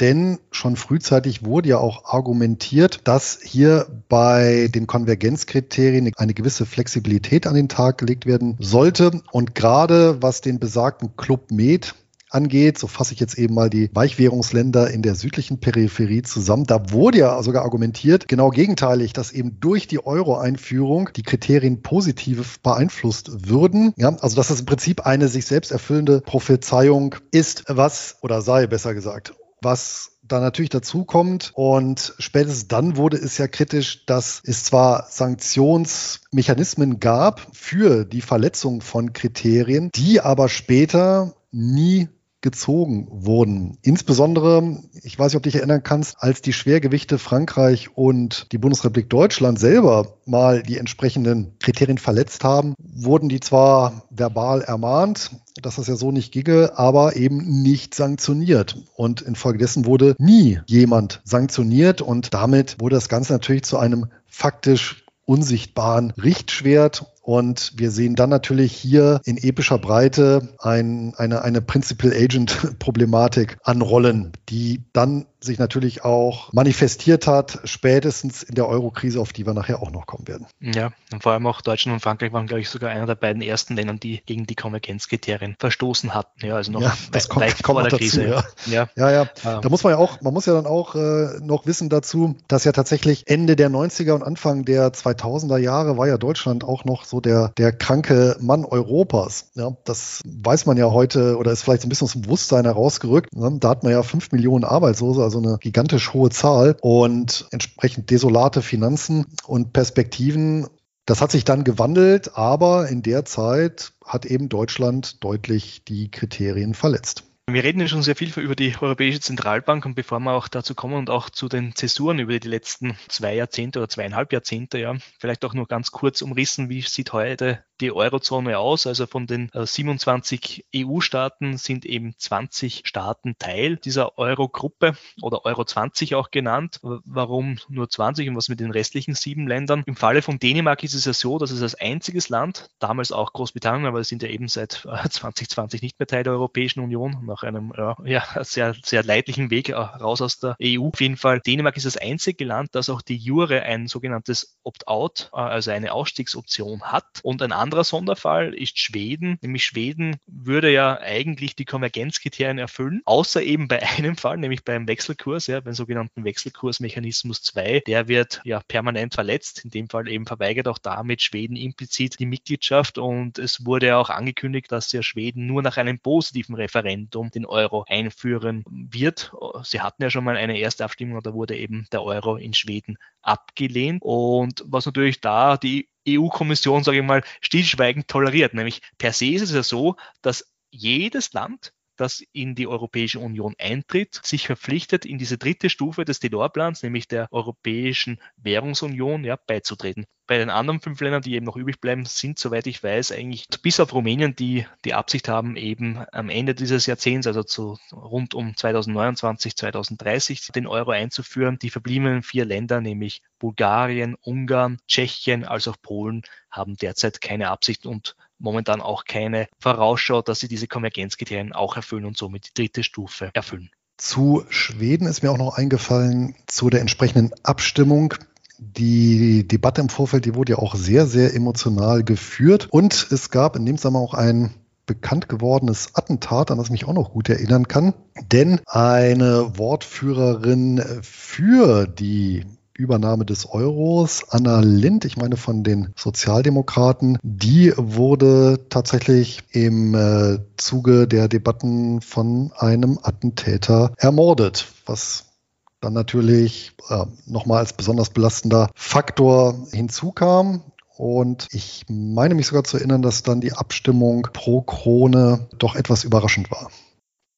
denn schon frühzeitig wurde ja auch argumentiert, dass hier bei den Konvergenzkriterien eine gewisse Flexibilität an den Tag gelegt werden sollte. Und gerade was den besagten Club Med angeht, so fasse ich jetzt eben mal die Weichwährungsländer in der südlichen Peripherie zusammen. Da wurde ja sogar argumentiert, genau gegenteilig, dass eben durch die Euro-Einführung die Kriterien positiv beeinflusst würden. Ja, also dass es im Prinzip eine sich selbst erfüllende Prophezeiung ist, was, oder sei besser gesagt, was da natürlich dazu kommt. Und spätestens dann wurde es ja kritisch, dass es zwar Sanktionsmechanismen gab für die Verletzung von Kriterien, die aber später nie gezogen wurden. Insbesondere, ich weiß nicht, ob du dich erinnern kannst, als die Schwergewichte Frankreich und die Bundesrepublik Deutschland selber mal die entsprechenden Kriterien verletzt haben, wurden die zwar verbal ermahnt, dass das ja so nicht ginge, aber eben nicht sanktioniert. Und infolgedessen wurde nie jemand sanktioniert und damit wurde das Ganze natürlich zu einem faktisch unsichtbaren Richtschwert und wir sehen dann natürlich hier in epischer Breite ein, eine, eine Principal Agent Problematik anrollen, die dann sich natürlich auch manifestiert hat, spätestens in der Euro-Krise, auf die wir nachher auch noch kommen werden. Ja, und vor allem auch Deutschland und Frankreich waren, glaube ich, sogar einer der beiden ersten Länder, die gegen die Konvergenzkriterien verstoßen hatten. Ja, also noch ja, das kommt, weit kommt vor der dazu, Krise. Ja, ja, ja. ja. Ähm. Da muss man ja auch, man muss ja dann auch äh, noch wissen dazu, dass ja tatsächlich Ende der 90er und Anfang der 2000er Jahre war ja Deutschland auch noch so der, der kranke Mann Europas. Ja, das weiß man ja heute oder ist vielleicht so ein bisschen aus dem Bewusstsein herausgerückt. Ne? Da hat man ja fünf Millionen Arbeitslose, also also eine gigantisch hohe Zahl und entsprechend desolate Finanzen und Perspektiven. Das hat sich dann gewandelt, aber in der Zeit hat eben Deutschland deutlich die Kriterien verletzt. Wir reden ja schon sehr viel über die Europäische Zentralbank und bevor wir auch dazu kommen und auch zu den Zäsuren über die letzten zwei Jahrzehnte oder zweieinhalb Jahrzehnte, ja, vielleicht auch nur ganz kurz umrissen, wie sieht heute die Eurozone aus. Also von den 27 äh, EU-Staaten sind eben 20 Staaten Teil dieser Euro-Gruppe oder Euro 20 auch genannt. Warum nur 20 und was mit den restlichen sieben Ländern? Im Falle von Dänemark ist es ja so, dass es als einziges Land, damals auch Großbritannien, aber es sind ja eben seit 2020 äh, nicht mehr Teil der Europäischen Union, nach einem ja, sehr, sehr leidlichen Weg äh, raus aus der EU. Auf jeden Fall, Dänemark ist das einzige Land, das auch die Jure ein sogenanntes Opt-out, also eine Ausstiegsoption hat und ein anderer Sonderfall ist Schweden. Nämlich Schweden würde ja eigentlich die Konvergenzkriterien erfüllen, außer eben bei einem Fall, nämlich beim Wechselkurs, ja, beim sogenannten Wechselkursmechanismus 2. Der wird ja permanent verletzt. In dem Fall eben verweigert auch damit Schweden implizit die Mitgliedschaft und es wurde ja auch angekündigt, dass ja Schweden nur nach einem positiven Referendum den Euro einführen wird. Sie hatten ja schon mal eine erste Abstimmung, da wurde eben der Euro in Schweden abgelehnt. Und was natürlich da die EU-Kommission, sage ich mal, stillschweigend toleriert. Nämlich per se ist es ja so, dass jedes Land das in die Europäische Union eintritt, sich verpflichtet, in diese dritte Stufe des Delors-Plans, nämlich der Europäischen Währungsunion, ja, beizutreten. Bei den anderen fünf Ländern, die eben noch übrig bleiben, sind, soweit ich weiß, eigentlich bis auf Rumänien, die die Absicht haben, eben am Ende dieses Jahrzehnts, also zu rund um 2029, 2030, den Euro einzuführen. Die verbliebenen vier Länder, nämlich Bulgarien, Ungarn, Tschechien als auch Polen, haben derzeit keine Absicht und momentan auch keine Vorausschau, dass sie diese Konvergenzkriterien auch erfüllen und somit die dritte Stufe erfüllen. Zu Schweden ist mir auch noch eingefallen, zu der entsprechenden Abstimmung. Die Debatte im Vorfeld, die wurde ja auch sehr, sehr emotional geführt. Und es gab in dem Zusammenhang auch ein bekannt gewordenes Attentat, an das ich mich auch noch gut erinnern kann. Denn eine Wortführerin für die Übernahme des Euros. Anna Lind, ich meine von den Sozialdemokraten, die wurde tatsächlich im äh, Zuge der Debatten von einem Attentäter ermordet, was dann natürlich äh, nochmal als besonders belastender Faktor hinzukam. Und ich meine mich sogar zu erinnern, dass dann die Abstimmung pro Krone doch etwas überraschend war.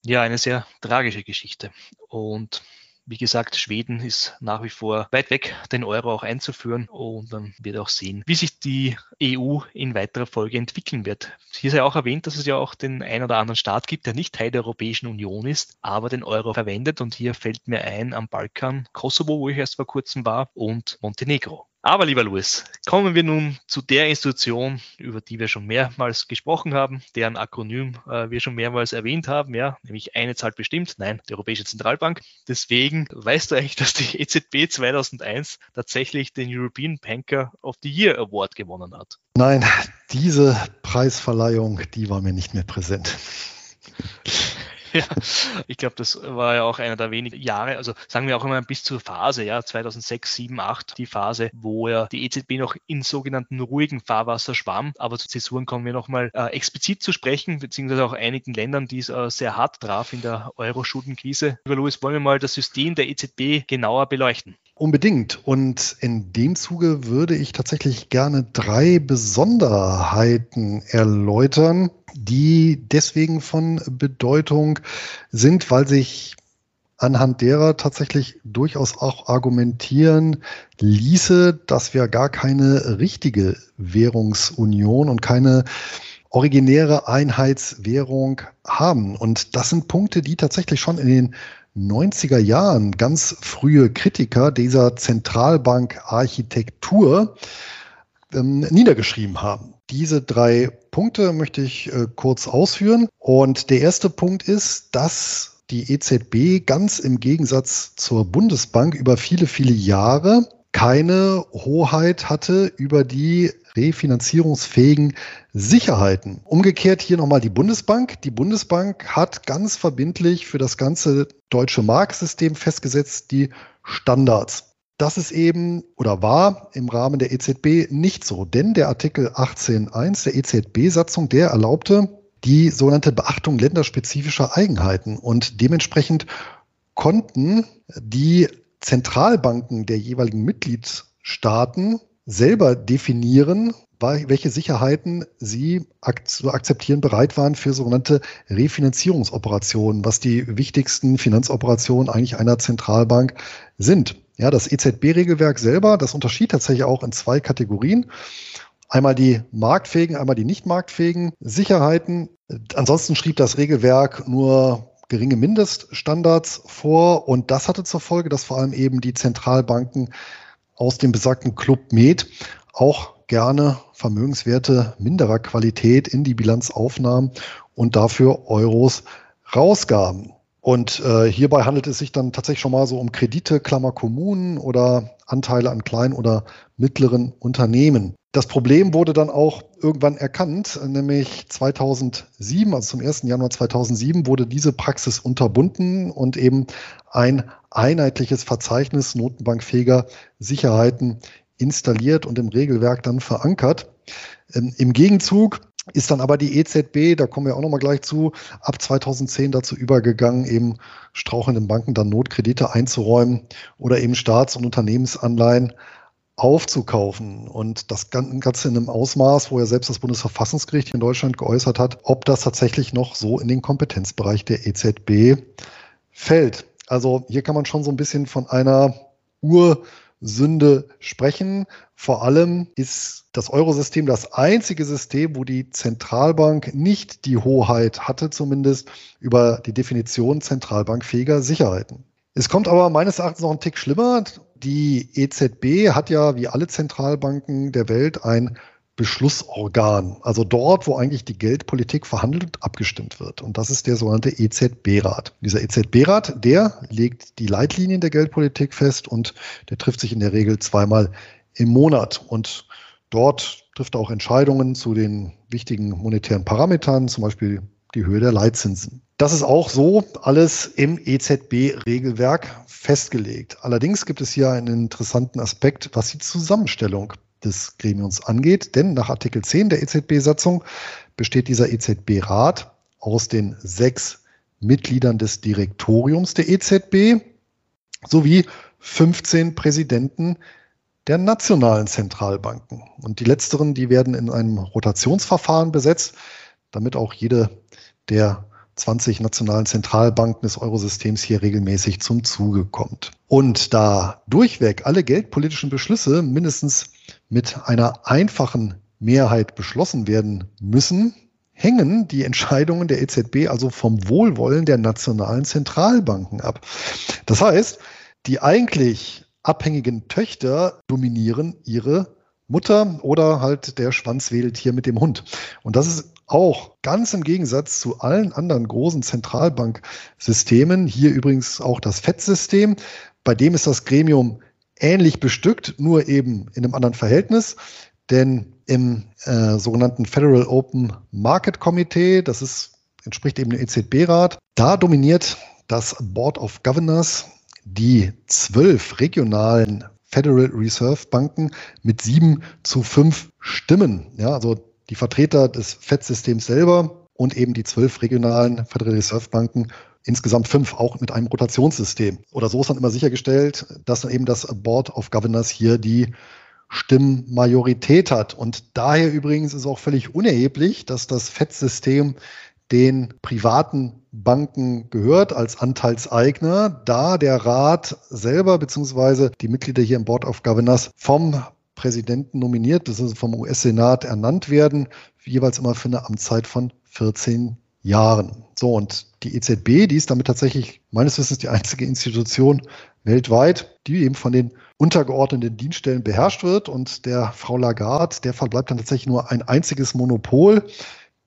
Ja, eine sehr tragische Geschichte. Und wie gesagt, Schweden ist nach wie vor weit weg, den Euro auch einzuführen und dann wird auch sehen, wie sich die EU in weiterer Folge entwickeln wird. Hier sei auch erwähnt, dass es ja auch den ein oder anderen Staat gibt, der nicht Teil der Europäischen Union ist, aber den Euro verwendet und hier fällt mir ein am Balkan Kosovo, wo ich erst vor kurzem war und Montenegro. Aber lieber Louis, kommen wir nun zu der Institution, über die wir schon mehrmals gesprochen haben, deren Akronym äh, wir schon mehrmals erwähnt haben, ja, nämlich eine Zahl bestimmt, nein, die Europäische Zentralbank. Deswegen weißt du eigentlich, dass die EZB 2001 tatsächlich den European Banker of the Year Award gewonnen hat. Nein, diese Preisverleihung, die war mir nicht mehr präsent. Ja, ich glaube, das war ja auch einer der wenigen Jahre, also sagen wir auch immer bis zur Phase, ja, 2006, 7, 8, die Phase, wo ja die EZB noch in sogenannten ruhigen Fahrwasser schwamm. Aber zu Zäsuren kommen wir nochmal äh, explizit zu sprechen, beziehungsweise auch einigen Ländern, die es äh, sehr hart traf in der Euro-Schuldenkrise. Lieber Louis, wollen wir mal das System der EZB genauer beleuchten? Unbedingt. Und in dem Zuge würde ich tatsächlich gerne drei Besonderheiten erläutern, die deswegen von Bedeutung sind, weil sich anhand derer tatsächlich durchaus auch argumentieren ließe, dass wir gar keine richtige Währungsunion und keine originäre Einheitswährung haben. Und das sind Punkte, die tatsächlich schon in den 90er Jahren ganz frühe Kritiker dieser Zentralbankarchitektur ähm, niedergeschrieben haben. Diese drei Punkte möchte ich äh, kurz ausführen. Und der erste Punkt ist, dass die EZB ganz im Gegensatz zur Bundesbank über viele, viele Jahre keine Hoheit hatte über die refinanzierungsfähigen Sicherheiten. Umgekehrt hier nochmal die Bundesbank. Die Bundesbank hat ganz verbindlich für das ganze deutsche Marksystem festgesetzt die Standards. Das ist eben oder war im Rahmen der EZB nicht so, denn der Artikel 18.1 der EZB-Satzung, der erlaubte die sogenannte Beachtung länderspezifischer Eigenheiten und dementsprechend konnten die Zentralbanken der jeweiligen Mitgliedstaaten selber definieren, welche Sicherheiten sie zu akzeptieren bereit waren für sogenannte Refinanzierungsoperationen, was die wichtigsten Finanzoperationen eigentlich einer Zentralbank sind. Ja, das EZB-Regelwerk selber, das unterschied tatsächlich auch in zwei Kategorien. Einmal die marktfähigen, einmal die nicht marktfähigen Sicherheiten. Ansonsten schrieb das Regelwerk nur geringe Mindeststandards vor und das hatte zur Folge, dass vor allem eben die Zentralbanken aus dem besagten Club Med auch gerne Vermögenswerte minderer Qualität in die Bilanz aufnahmen und dafür Euros rausgaben. Und äh, hierbei handelt es sich dann tatsächlich schon mal so um Kredite, Klammer Kommunen oder Anteile an kleinen oder mittleren Unternehmen. Das Problem wurde dann auch irgendwann erkannt, nämlich 2007, also zum 1. Januar 2007, wurde diese Praxis unterbunden und eben ein einheitliches Verzeichnis notenbankfähiger Sicherheiten installiert und im Regelwerk dann verankert. Ähm, Im Gegenzug ist dann aber die EZB, da kommen wir auch nochmal gleich zu, ab 2010 dazu übergegangen, eben strauchelnden Banken dann Notkredite einzuräumen oder eben Staats- und Unternehmensanleihen aufzukaufen. Und das Ganze in einem Ausmaß, wo ja selbst das Bundesverfassungsgericht in Deutschland geäußert hat, ob das tatsächlich noch so in den Kompetenzbereich der EZB fällt. Also hier kann man schon so ein bisschen von einer Ur- Sünde sprechen. Vor allem ist das Eurosystem das einzige System, wo die Zentralbank nicht die Hoheit hatte, zumindest über die Definition zentralbankfähiger Sicherheiten. Es kommt aber meines Erachtens noch ein Tick schlimmer. Die EZB hat ja wie alle Zentralbanken der Welt ein Beschlussorgan, also dort, wo eigentlich die Geldpolitik verhandelt und abgestimmt wird. Und das ist der sogenannte EZB-Rat. Dieser EZB-Rat, der legt die Leitlinien der Geldpolitik fest und der trifft sich in der Regel zweimal im Monat. Und dort trifft er auch Entscheidungen zu den wichtigen monetären Parametern, zum Beispiel die Höhe der Leitzinsen. Das ist auch so alles im EZB-Regelwerk festgelegt. Allerdings gibt es hier einen interessanten Aspekt, was die Zusammenstellung des Gremiums angeht. Denn nach Artikel 10 der EZB-Satzung besteht dieser EZB-Rat aus den sechs Mitgliedern des Direktoriums der EZB sowie 15 Präsidenten der nationalen Zentralbanken. Und die letzteren, die werden in einem Rotationsverfahren besetzt, damit auch jede der 20 nationalen Zentralbanken des Eurosystems hier regelmäßig zum Zuge kommt. Und da durchweg alle geldpolitischen Beschlüsse mindestens mit einer einfachen Mehrheit beschlossen werden müssen, hängen die Entscheidungen der EZB also vom Wohlwollen der nationalen Zentralbanken ab. Das heißt, die eigentlich abhängigen Töchter dominieren ihre Mutter oder halt der Schwanz wedelt hier mit dem Hund. Und das ist auch ganz im Gegensatz zu allen anderen großen Zentralbanksystemen, hier übrigens auch das FED-System, bei dem ist das Gremium ähnlich bestückt, nur eben in einem anderen Verhältnis. Denn im äh, sogenannten Federal Open Market Committee, das ist entspricht eben dem EZB-Rat. Da dominiert das Board of Governors die zwölf regionalen Federal Reserve Banken mit sieben zu fünf Stimmen. Ja, also die Vertreter des FED-Systems selber und eben die zwölf regionalen Federal Reserve Banken insgesamt fünf, auch mit einem Rotationssystem. Oder so ist dann immer sichergestellt, dass dann eben das Board of Governors hier die Stimmmajorität hat. Und daher übrigens ist auch völlig unerheblich, dass das FED-System den privaten Banken gehört als Anteilseigner, da der Rat selber beziehungsweise die Mitglieder hier im Board of Governors vom Präsidenten nominiert, bzw. vom US-Senat ernannt werden, jeweils immer für eine Amtszeit von 14 Jahren. So, und die EZB, die ist damit tatsächlich meines Wissens die einzige Institution weltweit, die eben von den untergeordneten Dienststellen beherrscht wird. Und der Frau Lagarde, der verbleibt dann tatsächlich nur ein einziges Monopol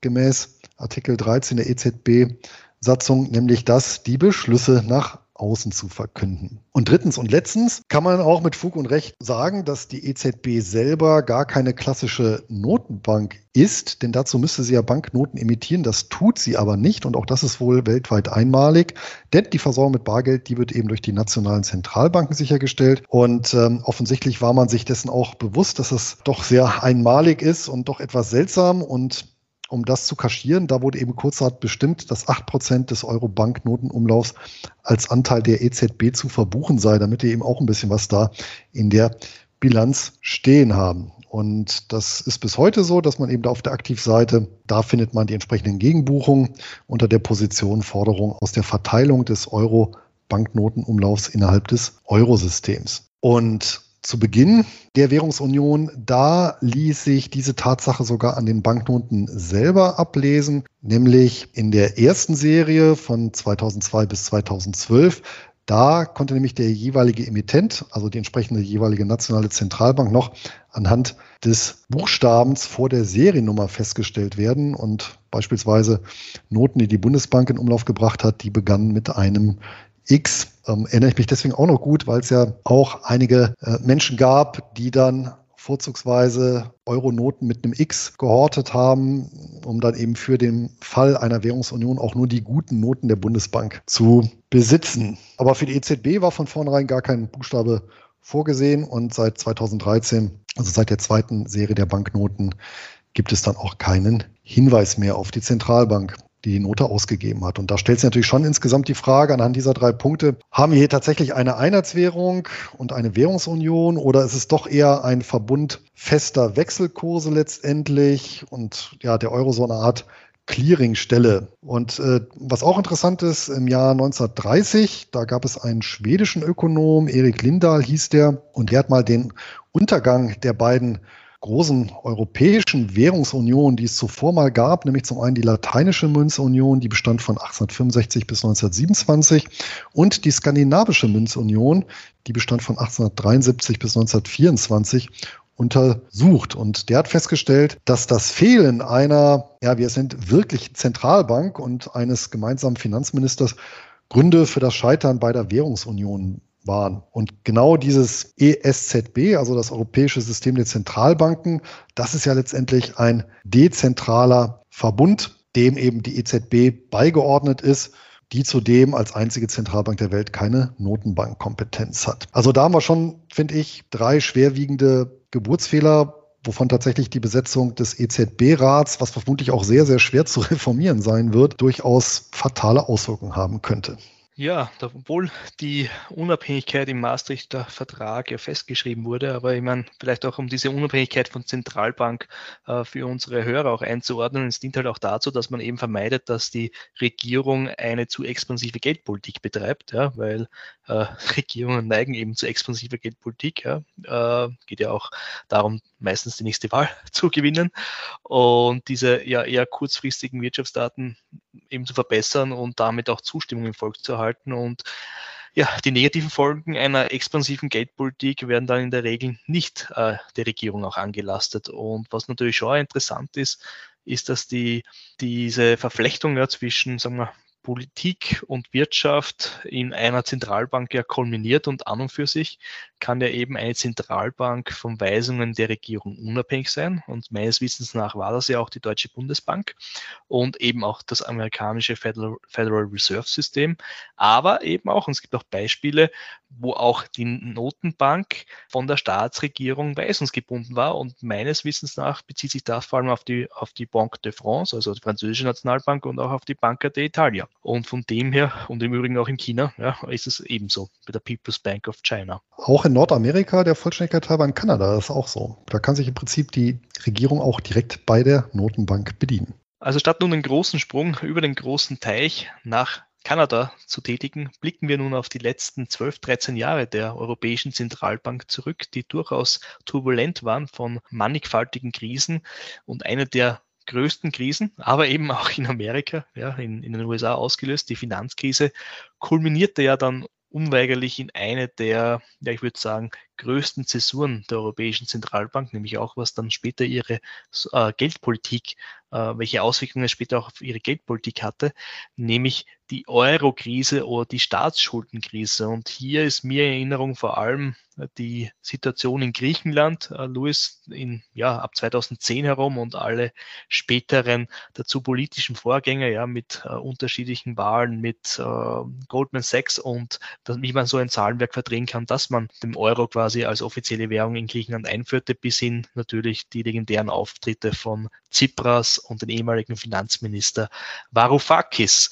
gemäß Artikel 13 der EZB-Satzung, nämlich dass die Beschlüsse nach außen zu verkünden. Und drittens und letztens kann man auch mit Fug und Recht sagen, dass die EZB selber gar keine klassische Notenbank ist, denn dazu müsste sie ja Banknoten emittieren. Das tut sie aber nicht und auch das ist wohl weltweit einmalig, denn die Versorgung mit Bargeld, die wird eben durch die nationalen Zentralbanken sichergestellt und ähm, offensichtlich war man sich dessen auch bewusst, dass es doch sehr einmalig ist und doch etwas seltsam und um das zu kaschieren, da wurde eben kurzerhand bestimmt, dass 8% des Euro-Banknotenumlaufs als Anteil der EZB zu verbuchen sei, damit die eben auch ein bisschen was da in der Bilanz stehen haben. Und das ist bis heute so, dass man eben da auf der Aktivseite, da findet man die entsprechenden Gegenbuchungen unter der Position Forderung aus der Verteilung des Euro-Banknotenumlaufs innerhalb des Eurosystems. Und zu Beginn der Währungsunion, da ließ sich diese Tatsache sogar an den Banknoten selber ablesen, nämlich in der ersten Serie von 2002 bis 2012. Da konnte nämlich der jeweilige Emittent, also die entsprechende jeweilige nationale Zentralbank, noch anhand des Buchstabens vor der Seriennummer festgestellt werden. Und beispielsweise Noten, die die Bundesbank in Umlauf gebracht hat, die begannen mit einem X ähm, erinnere ich mich deswegen auch noch gut, weil es ja auch einige äh, Menschen gab, die dann vorzugsweise Euronoten mit einem X gehortet haben, um dann eben für den Fall einer Währungsunion auch nur die guten Noten der Bundesbank zu besitzen. Aber für die EZB war von vornherein gar kein Buchstabe vorgesehen und seit 2013, also seit der zweiten Serie der Banknoten, gibt es dann auch keinen Hinweis mehr auf die Zentralbank die die Note ausgegeben hat. Und da stellt sich natürlich schon insgesamt die Frage anhand dieser drei Punkte, haben wir hier tatsächlich eine Einheitswährung und eine Währungsunion oder ist es doch eher ein Verbund fester Wechselkurse letztendlich und ja, der Euro so eine Art Clearingstelle. Und äh, was auch interessant ist, im Jahr 1930, da gab es einen schwedischen Ökonom, Erik Lindahl hieß der, und der hat mal den Untergang der beiden großen europäischen Währungsunion, die es zuvor mal gab, nämlich zum einen die lateinische Münzunion, die bestand von 1865 bis 1927 und die skandinavische Münzunion, die bestand von 1873 bis 1924 untersucht. Und der hat festgestellt, dass das Fehlen einer, ja, wir sind wirklich Zentralbank und eines gemeinsamen Finanzministers Gründe für das Scheitern beider Währungsunion waren. Und genau dieses ESZB, also das Europäische System der Zentralbanken, das ist ja letztendlich ein dezentraler Verbund, dem eben die EZB beigeordnet ist, die zudem als einzige Zentralbank der Welt keine Notenbankkompetenz hat. Also da haben wir schon, finde ich, drei schwerwiegende Geburtsfehler, wovon tatsächlich die Besetzung des EZB-Rats, was vermutlich auch sehr, sehr schwer zu reformieren sein wird, durchaus fatale Auswirkungen haben könnte. Ja, obwohl die Unabhängigkeit im Maastrichter Vertrag ja festgeschrieben wurde, aber ich meine, vielleicht auch um diese Unabhängigkeit von Zentralbank äh, für unsere Hörer auch einzuordnen, es dient halt auch dazu, dass man eben vermeidet, dass die Regierung eine zu expansive Geldpolitik betreibt, ja, weil äh, Regierungen neigen eben zu expansiver Geldpolitik. Ja, äh, geht ja auch darum, meistens die nächste Wahl zu gewinnen und diese ja eher kurzfristigen Wirtschaftsdaten eben zu verbessern und damit auch Zustimmung im Volk zu erhalten. Und ja, die negativen Folgen einer expansiven Geldpolitik werden dann in der Regel nicht äh, der Regierung auch angelastet. Und was natürlich schon interessant ist, ist, dass die, diese Verflechtung ja, zwischen, sagen wir, Politik und Wirtschaft in einer Zentralbank ja kulminiert und an und für sich kann ja eben eine Zentralbank von Weisungen der Regierung unabhängig sein. Und meines Wissens nach war das ja auch die Deutsche Bundesbank und eben auch das amerikanische Federal, Reserve System. Aber eben auch, und es gibt auch Beispiele, wo auch die Notenbank von der Staatsregierung weisungsgebunden war. Und meines Wissens nach bezieht sich das vor allem auf die, auf die Banque de France, also die französische Nationalbank und auch auf die Banca d'Italia. Und von dem her, und im Übrigen auch in China, ja, ist es ebenso bei der People's Bank of China. Auch in Nordamerika, der Vollständigkeit halber in Kanada, ist auch so. Da kann sich im Prinzip die Regierung auch direkt bei der Notenbank bedienen. Also statt nun den großen Sprung über den großen Teich nach Kanada zu tätigen, blicken wir nun auf die letzten 12, 13 Jahre der Europäischen Zentralbank zurück, die durchaus turbulent waren von mannigfaltigen Krisen. Und eine der größten Krisen, aber eben auch in Amerika, ja, in, in den USA ausgelöst, die Finanzkrise, kulminierte ja dann unweigerlich in eine der, ja, ich würde sagen, größten Zäsuren der Europäischen Zentralbank, nämlich auch was dann später ihre äh, Geldpolitik, äh, welche Auswirkungen es später auch auf ihre Geldpolitik hatte, nämlich die Euro-Krise oder die Staatsschuldenkrise. Und hier ist mir in Erinnerung vor allem die Situation in Griechenland, äh, Louis, in, ja, ab 2010 herum und alle späteren dazu politischen Vorgänge, ja, mit äh, unterschiedlichen Wahlen, mit äh, Goldman Sachs und dass, wie man so ein Zahlenwerk verdrehen kann, dass man dem Euro quasi als offizielle Währung in Griechenland einführte, bis hin natürlich die legendären Auftritte von Tsipras und den ehemaligen Finanzminister Varoufakis.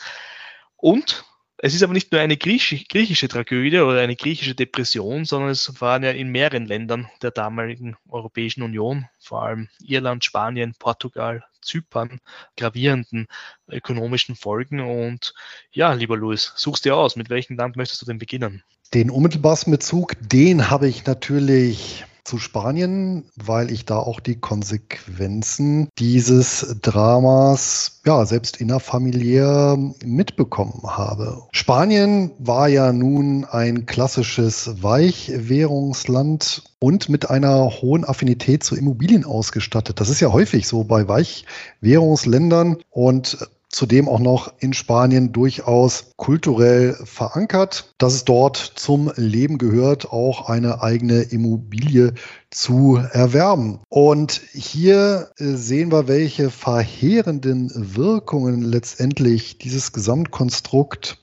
Und es ist aber nicht nur eine griechische Tragödie oder eine griechische Depression, sondern es waren ja in mehreren Ländern der damaligen Europäischen Union, vor allem Irland, Spanien, Portugal, Zypern, gravierenden ökonomischen Folgen. Und ja, lieber Luis, suchst dir aus, mit welchem Land möchtest du denn beginnen? Den unmittelbarsten Bezug, den habe ich natürlich zu Spanien, weil ich da auch die Konsequenzen dieses Dramas ja selbst innerfamiliär mitbekommen habe. Spanien war ja nun ein klassisches Weichwährungsland und mit einer hohen Affinität zu Immobilien ausgestattet. Das ist ja häufig so bei Weichwährungsländern und zudem auch noch in Spanien durchaus kulturell verankert, dass es dort zum Leben gehört, auch eine eigene Immobilie zu erwerben. Und hier äh, sehen wir, welche verheerenden Wirkungen letztendlich dieses Gesamtkonstrukt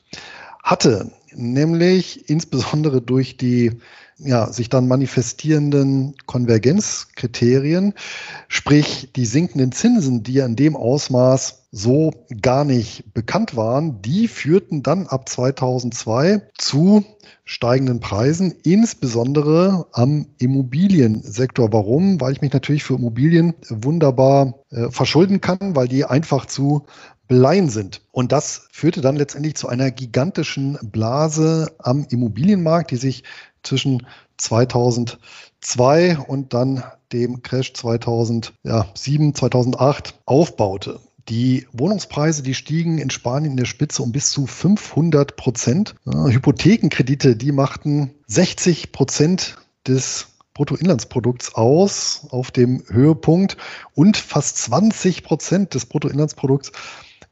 hatte, nämlich insbesondere durch die ja, sich dann manifestierenden Konvergenzkriterien, sprich die sinkenden Zinsen, die ja in dem Ausmaß so gar nicht bekannt waren, die führten dann ab 2002 zu steigenden Preisen, insbesondere am Immobiliensektor. Warum? Weil ich mich natürlich für Immobilien wunderbar äh, verschulden kann, weil die einfach zu beleihen sind. Und das führte dann letztendlich zu einer gigantischen Blase am Immobilienmarkt, die sich zwischen 2002 und dann dem Crash 2007, 2008 aufbaute. Die Wohnungspreise, die stiegen in Spanien in der Spitze um bis zu 500 Prozent. Ja, Hypothekenkredite, die machten 60 Prozent des Bruttoinlandsprodukts aus auf dem Höhepunkt und fast 20 Prozent des Bruttoinlandsprodukts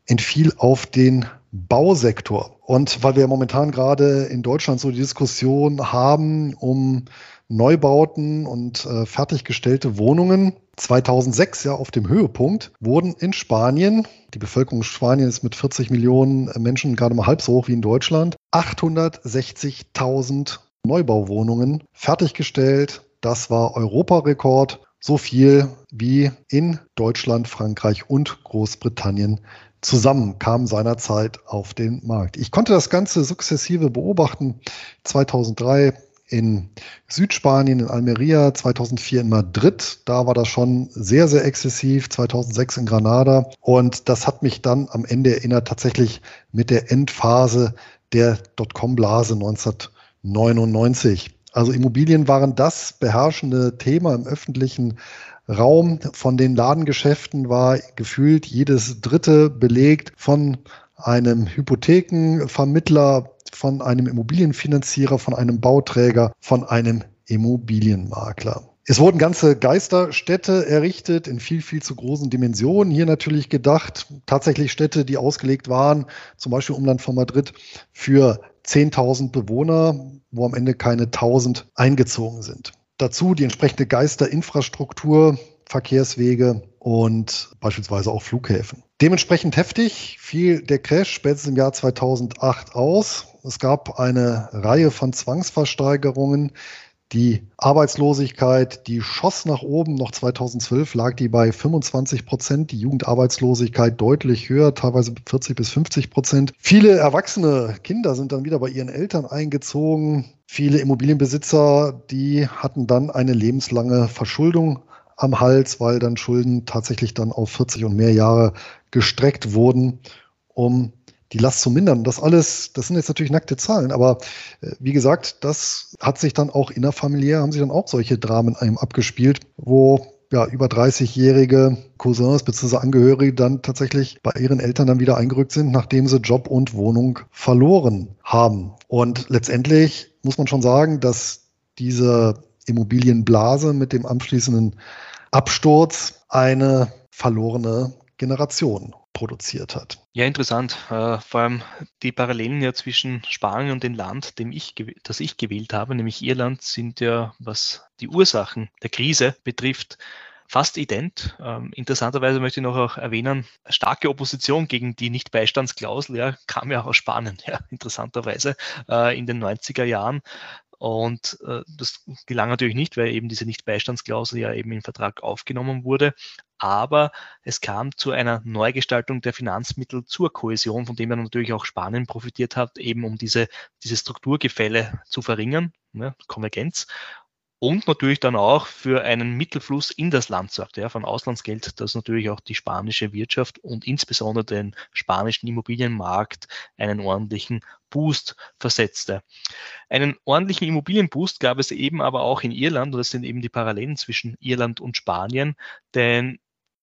entfiel auf den Bausektor. Und weil wir momentan gerade in Deutschland so die Diskussion haben um Neubauten und äh, fertiggestellte Wohnungen, 2006 ja auf dem Höhepunkt wurden in Spanien, die Bevölkerung in Spanien ist mit 40 Millionen Menschen gerade mal halb so hoch wie in Deutschland, 860.000 Neubauwohnungen fertiggestellt. Das war Europarekord. So viel wie in Deutschland, Frankreich und Großbritannien zusammen kam seinerzeit auf den Markt. Ich konnte das Ganze sukzessive beobachten. 2003 in Südspanien, in Almeria, 2004 in Madrid. Da war das schon sehr, sehr exzessiv. 2006 in Granada. Und das hat mich dann am Ende erinnert tatsächlich mit der Endphase der Dotcom-Blase 1999. Also Immobilien waren das beherrschende Thema im öffentlichen Raum von den Ladengeschäften war gefühlt jedes dritte belegt von einem Hypothekenvermittler, von einem Immobilienfinanzierer, von einem Bauträger, von einem Immobilienmakler. Es wurden ganze Geisterstädte errichtet in viel, viel zu großen Dimensionen. Hier natürlich gedacht, tatsächlich Städte, die ausgelegt waren, zum Beispiel Umland von Madrid, für 10.000 Bewohner, wo am Ende keine 1.000 eingezogen sind. Dazu die entsprechende Geisterinfrastruktur, Verkehrswege und beispielsweise auch Flughäfen. Dementsprechend heftig fiel der Crash spätestens im Jahr 2008 aus. Es gab eine Reihe von Zwangsversteigerungen, die Arbeitslosigkeit, die schoss nach oben. Noch 2012 lag die bei 25 Prozent. Die Jugendarbeitslosigkeit deutlich höher, teilweise 40 bis 50 Prozent. Viele erwachsene Kinder sind dann wieder bei ihren Eltern eingezogen. Viele Immobilienbesitzer, die hatten dann eine lebenslange Verschuldung am Hals, weil dann Schulden tatsächlich dann auf 40 und mehr Jahre gestreckt wurden, um die Last zu mindern. Das alles, das sind jetzt natürlich nackte Zahlen, aber äh, wie gesagt, das hat sich dann auch innerfamiliär, haben sich dann auch solche Dramen einem abgespielt, wo ja, über 30-jährige Cousins bzw. Angehörige dann tatsächlich bei ihren Eltern dann wieder eingerückt sind, nachdem sie Job und Wohnung verloren haben. Und letztendlich muss man schon sagen, dass diese Immobilienblase mit dem anschließenden Absturz eine verlorene Generation produziert hat. Ja, interessant. Äh, vor allem die Parallelen ja zwischen Spanien und dem Land, dem ich, das ich gewählt habe, nämlich Irland, sind ja, was die Ursachen der Krise betrifft, fast ident. Ähm, interessanterweise möchte ich noch auch erwähnen, starke Opposition gegen die Nichtbeistandsklausel ja, kam ja aus Spanien, ja, interessanterweise äh, in den 90er Jahren. Und äh, das gelang natürlich nicht, weil eben diese Nichtbeistandsklausel ja eben im Vertrag aufgenommen wurde. Aber es kam zu einer Neugestaltung der Finanzmittel zur Kohäsion, von dem dann natürlich auch Spanien profitiert hat, eben um diese, diese Strukturgefälle zu verringern, ne, Konvergenz und natürlich dann auch für einen Mittelfluss in das Land sorgt, ja, von Auslandsgeld, das natürlich auch die spanische Wirtschaft und insbesondere den spanischen Immobilienmarkt einen ordentlichen Boost versetzte. Einen ordentlichen Immobilienboost gab es eben aber auch in Irland, und das sind eben die Parallelen zwischen Irland und Spanien, denn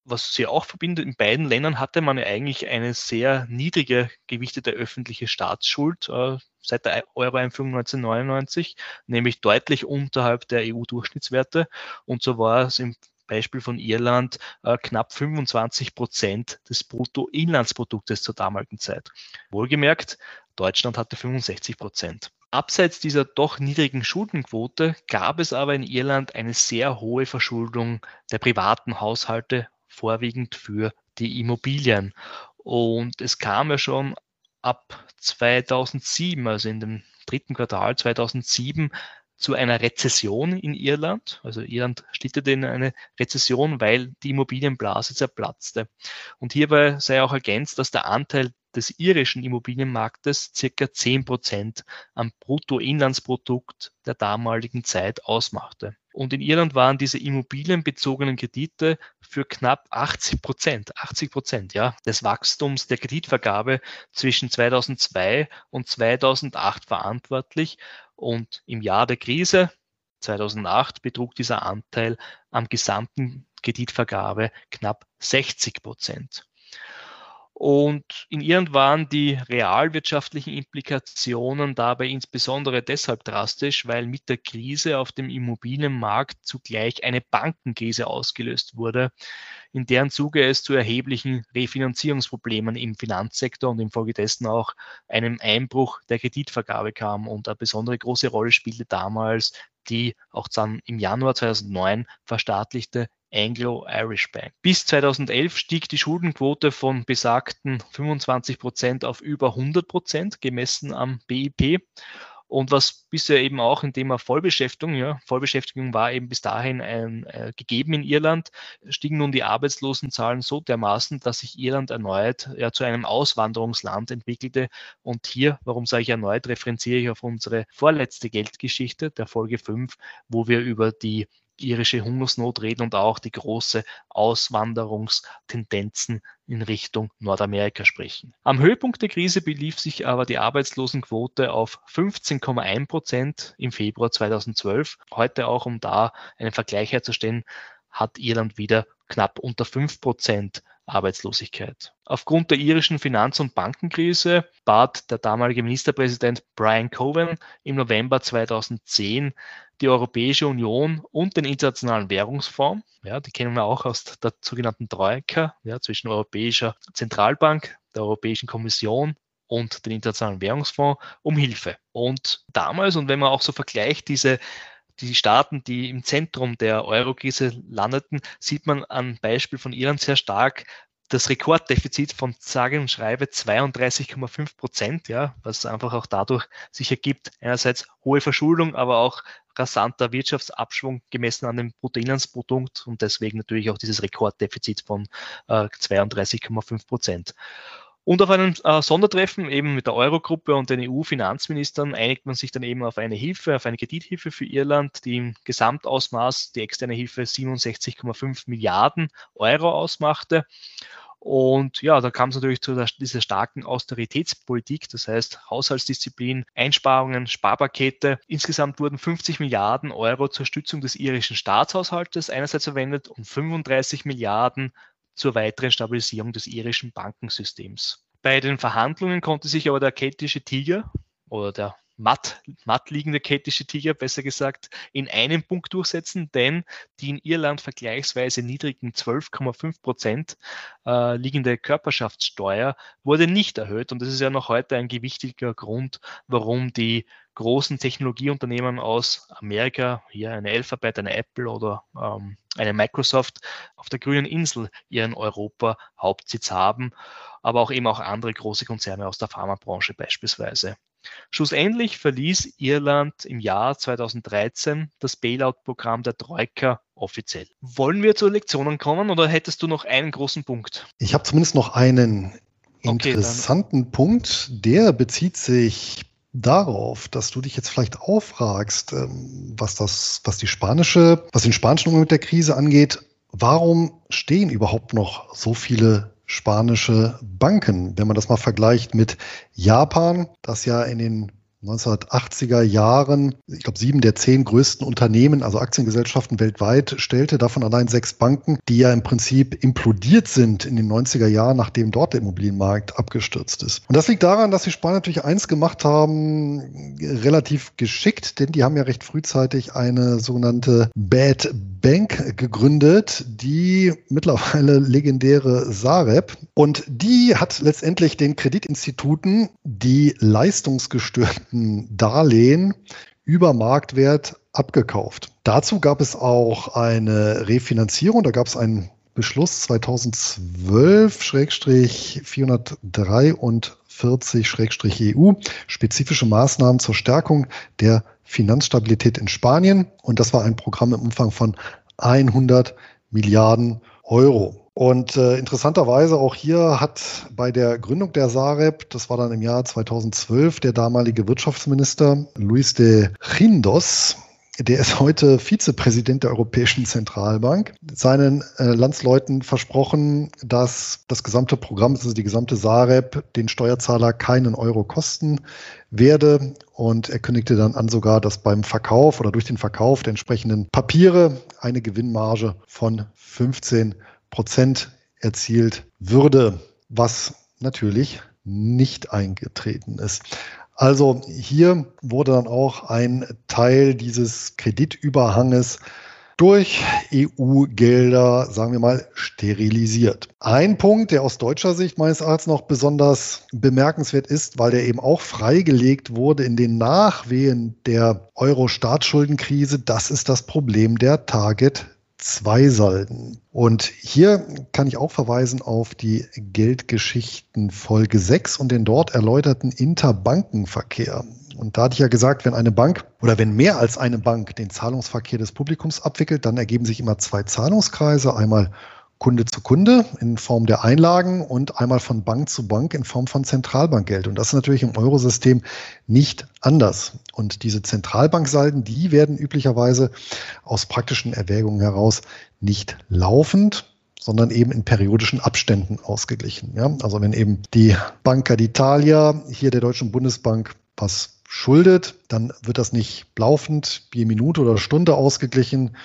was sie auch verbindet, in beiden Ländern hatte man ja eigentlich eine sehr niedrige gewichtete öffentliche Staatsschuld äh, seit der Euro-Einführung 1999, nämlich deutlich unterhalb der EU-Durchschnittswerte. Und so war es im Beispiel von Irland äh, knapp 25 Prozent des Bruttoinlandsproduktes zur damaligen Zeit. Wohlgemerkt, Deutschland hatte 65 Prozent. Abseits dieser doch niedrigen Schuldenquote gab es aber in Irland eine sehr hohe Verschuldung der privaten Haushalte vorwiegend für die Immobilien. Und es kam ja schon ab 2007, also in dem dritten Quartal 2007, zu einer Rezession in Irland. Also Irland schlitterte in eine Rezession, weil die Immobilienblase zerplatzte. Und hierbei sei auch ergänzt, dass der Anteil des irischen Immobilienmarktes circa 10 Prozent am Bruttoinlandsprodukt der damaligen Zeit ausmachte. Und in Irland waren diese immobilienbezogenen Kredite für knapp 80 Prozent, 80 Prozent, ja, des Wachstums der Kreditvergabe zwischen 2002 und 2008 verantwortlich. Und im Jahr der Krise 2008 betrug dieser Anteil am gesamten Kreditvergabe knapp 60 Prozent. Und in Irland waren die realwirtschaftlichen Implikationen dabei insbesondere deshalb drastisch, weil mit der Krise auf dem Immobilienmarkt zugleich eine Bankenkrise ausgelöst wurde, in deren Zuge es zu erheblichen Refinanzierungsproblemen im Finanzsektor und infolgedessen auch einem Einbruch der Kreditvergabe kam. Und eine besondere große Rolle spielte damals die auch dann im Januar 2009 verstaatlichte Anglo-Irish Bank. Bis 2011 stieg die Schuldenquote von besagten 25 Prozent auf über 100 Prozent gemessen am BIP. Und was bisher eben auch im Thema Vollbeschäftigung, ja, Vollbeschäftigung war eben bis dahin ein, äh, gegeben in Irland, stiegen nun die Arbeitslosenzahlen so dermaßen, dass sich Irland erneut ja, zu einem Auswanderungsland entwickelte. Und hier, warum sage ich erneut, referenziere ich auf unsere vorletzte Geldgeschichte der Folge 5, wo wir über die irische Hungersnot reden und auch die große Auswanderungstendenzen in Richtung Nordamerika sprechen. Am Höhepunkt der Krise belief sich aber die Arbeitslosenquote auf 15,1 Prozent im Februar 2012. Heute auch, um da einen Vergleich herzustellen, hat Irland wieder knapp unter 5 Prozent Arbeitslosigkeit. Aufgrund der irischen Finanz- und Bankenkrise bat der damalige Ministerpräsident Brian Cowen im November 2010 die Europäische Union und den Internationalen Währungsfonds, ja, die kennen wir auch aus der sogenannten Troika, ja, zwischen Europäischer Zentralbank, der Europäischen Kommission und den Internationalen Währungsfonds um Hilfe. Und damals, und wenn man auch so vergleicht, diese die Staaten, die im Zentrum der Eurokrise landeten, sieht man am Beispiel von Irland sehr stark, das Rekorddefizit von sage und schreibe 32,5 Prozent, ja, was einfach auch dadurch sich ergibt, einerseits hohe Verschuldung, aber auch rasanter Wirtschaftsabschwung gemessen an dem Bruttoinlandsprodukt und deswegen natürlich auch dieses Rekorddefizit von äh, 32,5 Prozent. Und auf einem äh, Sondertreffen eben mit der Eurogruppe und den EU-Finanzministern einigt man sich dann eben auf eine Hilfe, auf eine Kredithilfe für Irland, die im Gesamtausmaß die externe Hilfe 67,5 Milliarden Euro ausmachte. Und ja, da kam es natürlich zu der, dieser starken Austeritätspolitik, das heißt Haushaltsdisziplin, Einsparungen, Sparpakete. Insgesamt wurden 50 Milliarden Euro zur Stützung des irischen Staatshaushaltes einerseits verwendet und 35 Milliarden zur weiteren Stabilisierung des irischen Bankensystems. Bei den Verhandlungen konnte sich aber der keltische Tiger oder der matt, matt liegende keltische Tiger, besser gesagt, in einem Punkt durchsetzen, denn die in Irland vergleichsweise niedrigen 12,5 Prozent äh, liegende Körperschaftssteuer wurde nicht erhöht. Und das ist ja noch heute ein gewichtiger Grund, warum die großen Technologieunternehmen aus Amerika, hier eine Alphabet, eine Apple oder ähm, eine Microsoft auf der grünen Insel ihren Europa-Hauptsitz haben, aber auch eben auch andere große Konzerne aus der Pharmabranche beispielsweise. Schlussendlich verließ Irland im Jahr 2013 das Bailout-Programm der Troika offiziell. Wollen wir zu Lektionen kommen oder hättest du noch einen großen Punkt? Ich habe zumindest noch einen interessanten okay, Punkt, der bezieht sich darauf, dass du dich jetzt vielleicht auffragst, ähm, was das, was die spanische, was den spanischen Umgang mit der Krise angeht. Warum stehen überhaupt noch so viele spanische Banken? Wenn man das mal vergleicht mit Japan, das ja in den 1980er Jahren, ich glaube, sieben der zehn größten Unternehmen, also Aktiengesellschaften weltweit, stellte, davon allein sechs Banken, die ja im Prinzip implodiert sind in den 90er Jahren, nachdem dort der Immobilienmarkt abgestürzt ist. Und das liegt daran, dass die Spanier natürlich eins gemacht haben, relativ geschickt, denn die haben ja recht frühzeitig eine sogenannte Bad Bank gegründet, die mittlerweile legendäre Sareb. Und die hat letztendlich den Kreditinstituten die leistungsgestörten Darlehen über Marktwert abgekauft. Dazu gab es auch eine Refinanzierung, da gab es einen Beschluss 2012-443-EU, spezifische Maßnahmen zur Stärkung der Finanzstabilität in Spanien. Und das war ein Programm im Umfang von 100 Milliarden Euro. Und äh, interessanterweise auch hier hat bei der Gründung der Sareb, das war dann im Jahr 2012, der damalige Wirtschaftsminister Luis de Rindos, der ist heute Vizepräsident der Europäischen Zentralbank, seinen äh, Landsleuten versprochen, dass das gesamte Programm, also die gesamte Sareb, den Steuerzahler keinen Euro kosten werde. Und er kündigte dann an sogar, dass beim Verkauf oder durch den Verkauf der entsprechenden Papiere eine Gewinnmarge von 15 Prozent erzielt würde, was natürlich nicht eingetreten ist. Also hier wurde dann auch ein Teil dieses Kreditüberhanges durch EU-Gelder, sagen wir mal, sterilisiert. Ein Punkt, der aus deutscher Sicht meines Erachtens noch besonders bemerkenswert ist, weil der eben auch freigelegt wurde in den Nachwehen der Euro-Staatsschuldenkrise, das ist das Problem der Target zwei Salden. Und hier kann ich auch verweisen auf die Geldgeschichten Folge 6 und den dort erläuterten Interbankenverkehr. Und da hatte ich ja gesagt, wenn eine Bank oder wenn mehr als eine Bank den Zahlungsverkehr des Publikums abwickelt, dann ergeben sich immer zwei Zahlungskreise, einmal Kunde zu Kunde in Form der Einlagen und einmal von Bank zu Bank in Form von Zentralbankgeld. Und das ist natürlich im Eurosystem nicht anders. Und diese Zentralbanksalden, die werden üblicherweise aus praktischen Erwägungen heraus nicht laufend, sondern eben in periodischen Abständen ausgeglichen. Ja, also wenn eben die Banca d'Italia hier der Deutschen Bundesbank was schuldet, dann wird das nicht laufend je Minute oder Stunde ausgeglichen,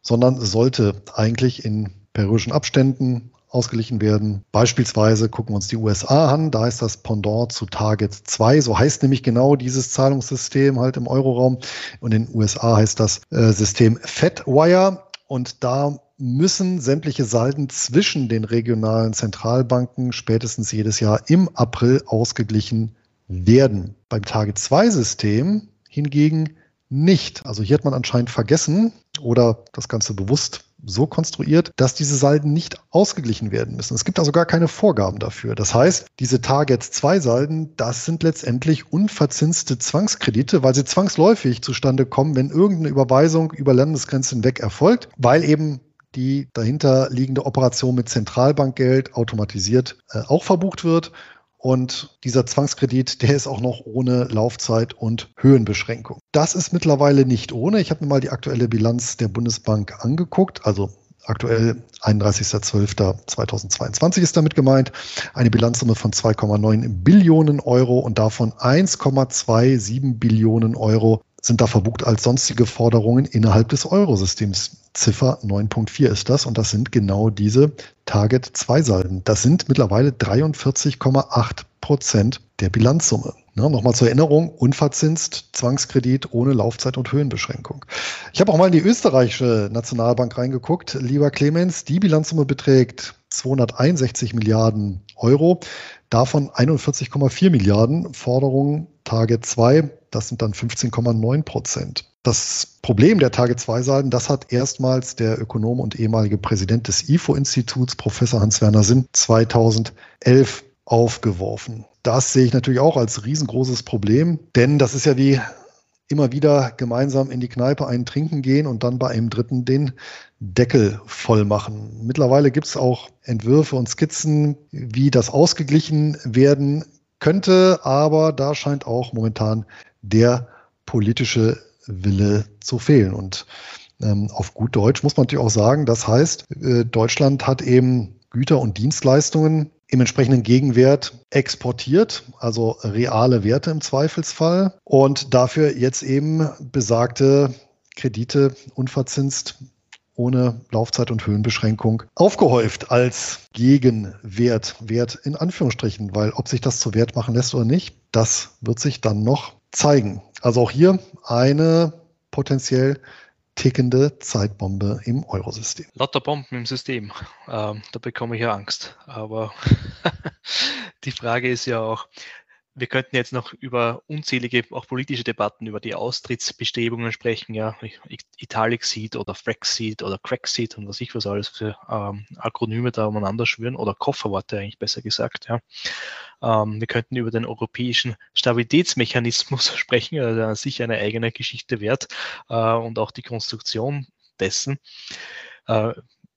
sondern sollte eigentlich in periodischen Abständen ausgeglichen werden. Beispielsweise gucken wir uns die USA an, da ist das Pendant zu Target 2, so heißt nämlich genau dieses Zahlungssystem halt im Euroraum und in den USA heißt das äh, System FedWire und da müssen sämtliche Salden zwischen den regionalen Zentralbanken spätestens jedes Jahr im April ausgeglichen werden. Beim Tage-2-System hingegen nicht. Also hier hat man anscheinend vergessen oder das Ganze bewusst so konstruiert, dass diese Salden nicht ausgeglichen werden müssen. Es gibt also gar keine Vorgaben dafür. Das heißt, diese Target-2-Salden, das sind letztendlich unverzinste Zwangskredite, weil sie zwangsläufig zustande kommen, wenn irgendeine Überweisung über Landesgrenzen weg erfolgt, weil eben die dahinter liegende Operation mit Zentralbankgeld automatisiert äh, auch verbucht wird. Und dieser Zwangskredit, der ist auch noch ohne Laufzeit und Höhenbeschränkung. Das ist mittlerweile nicht ohne. Ich habe mir mal die aktuelle Bilanz der Bundesbank angeguckt. Also aktuell 31.12.2022 ist damit gemeint. Eine Bilanzsumme von 2,9 Billionen Euro und davon 1,27 Billionen Euro sind da verbucht als sonstige Forderungen innerhalb des Eurosystems. Ziffer 9.4 ist das und das sind genau diese Target-2-Salden. Das sind mittlerweile 43,8 Prozent der Bilanzsumme. Ne, Nochmal zur Erinnerung, unverzinst, Zwangskredit ohne Laufzeit und Höhenbeschränkung. Ich habe auch mal in die österreichische Nationalbank reingeguckt. Lieber Clemens, die Bilanzsumme beträgt 261 Milliarden Euro, davon 41,4 Milliarden Forderungen Target 2 das sind dann 15,9 Prozent. Das Problem der Tage-2-Salden, das hat erstmals der Ökonom und ehemalige Präsident des IFO-Instituts, Professor Hans-Werner Sinn, 2011 aufgeworfen. Das sehe ich natürlich auch als riesengroßes Problem, denn das ist ja wie immer wieder gemeinsam in die Kneipe einen trinken gehen und dann bei einem Dritten den Deckel voll machen. Mittlerweile gibt es auch Entwürfe und Skizzen, wie das ausgeglichen werden könnte, aber da scheint auch momentan der politische Wille zu fehlen. Und ähm, auf gut Deutsch muss man natürlich auch sagen, das heißt, äh, Deutschland hat eben Güter und Dienstleistungen im entsprechenden Gegenwert exportiert, also reale Werte im Zweifelsfall, und dafür jetzt eben besagte Kredite unverzinst ohne Laufzeit und Höhenbeschränkung aufgehäuft als Gegenwert, Wert in Anführungsstrichen, weil ob sich das zu Wert machen lässt oder nicht, das wird sich dann noch zeigen. Also auch hier eine potenziell tickende Zeitbombe im Eurosystem. Lauter Bomben im System. Ähm, da bekomme ich ja Angst. Aber die Frage ist ja auch, wir könnten jetzt noch über unzählige, auch politische Debatten über die Austrittsbestrebungen sprechen, ja, Italic Seed oder Frexit oder Crackseed und was ich was alles für ähm, Akronyme da umeinander schwören oder Kofferworte eigentlich besser gesagt, ja. Ähm, wir könnten über den europäischen Stabilitätsmechanismus sprechen, also sicher eine eigene Geschichte wert äh, und auch die Konstruktion dessen. Äh,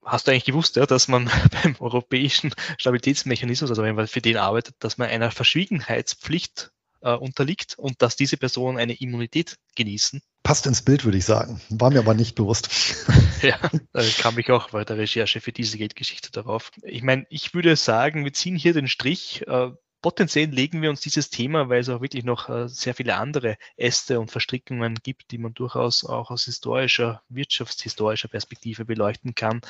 Hast du eigentlich gewusst, ja, dass man beim europäischen Stabilitätsmechanismus, also wenn man für den arbeitet, dass man einer Verschwiegenheitspflicht äh, unterliegt und dass diese Personen eine Immunität genießen? Passt ins Bild, würde ich sagen. War mir aber nicht bewusst. ja, da kam ich auch bei der Recherche für diese Geldgeschichte darauf. Ich meine, ich würde sagen, wir ziehen hier den Strich. Äh, potenziell legen wir uns dieses Thema, weil es auch wirklich noch äh, sehr viele andere Äste und Verstrickungen gibt, die man durchaus auch aus historischer, wirtschaftshistorischer Perspektive beleuchten kann,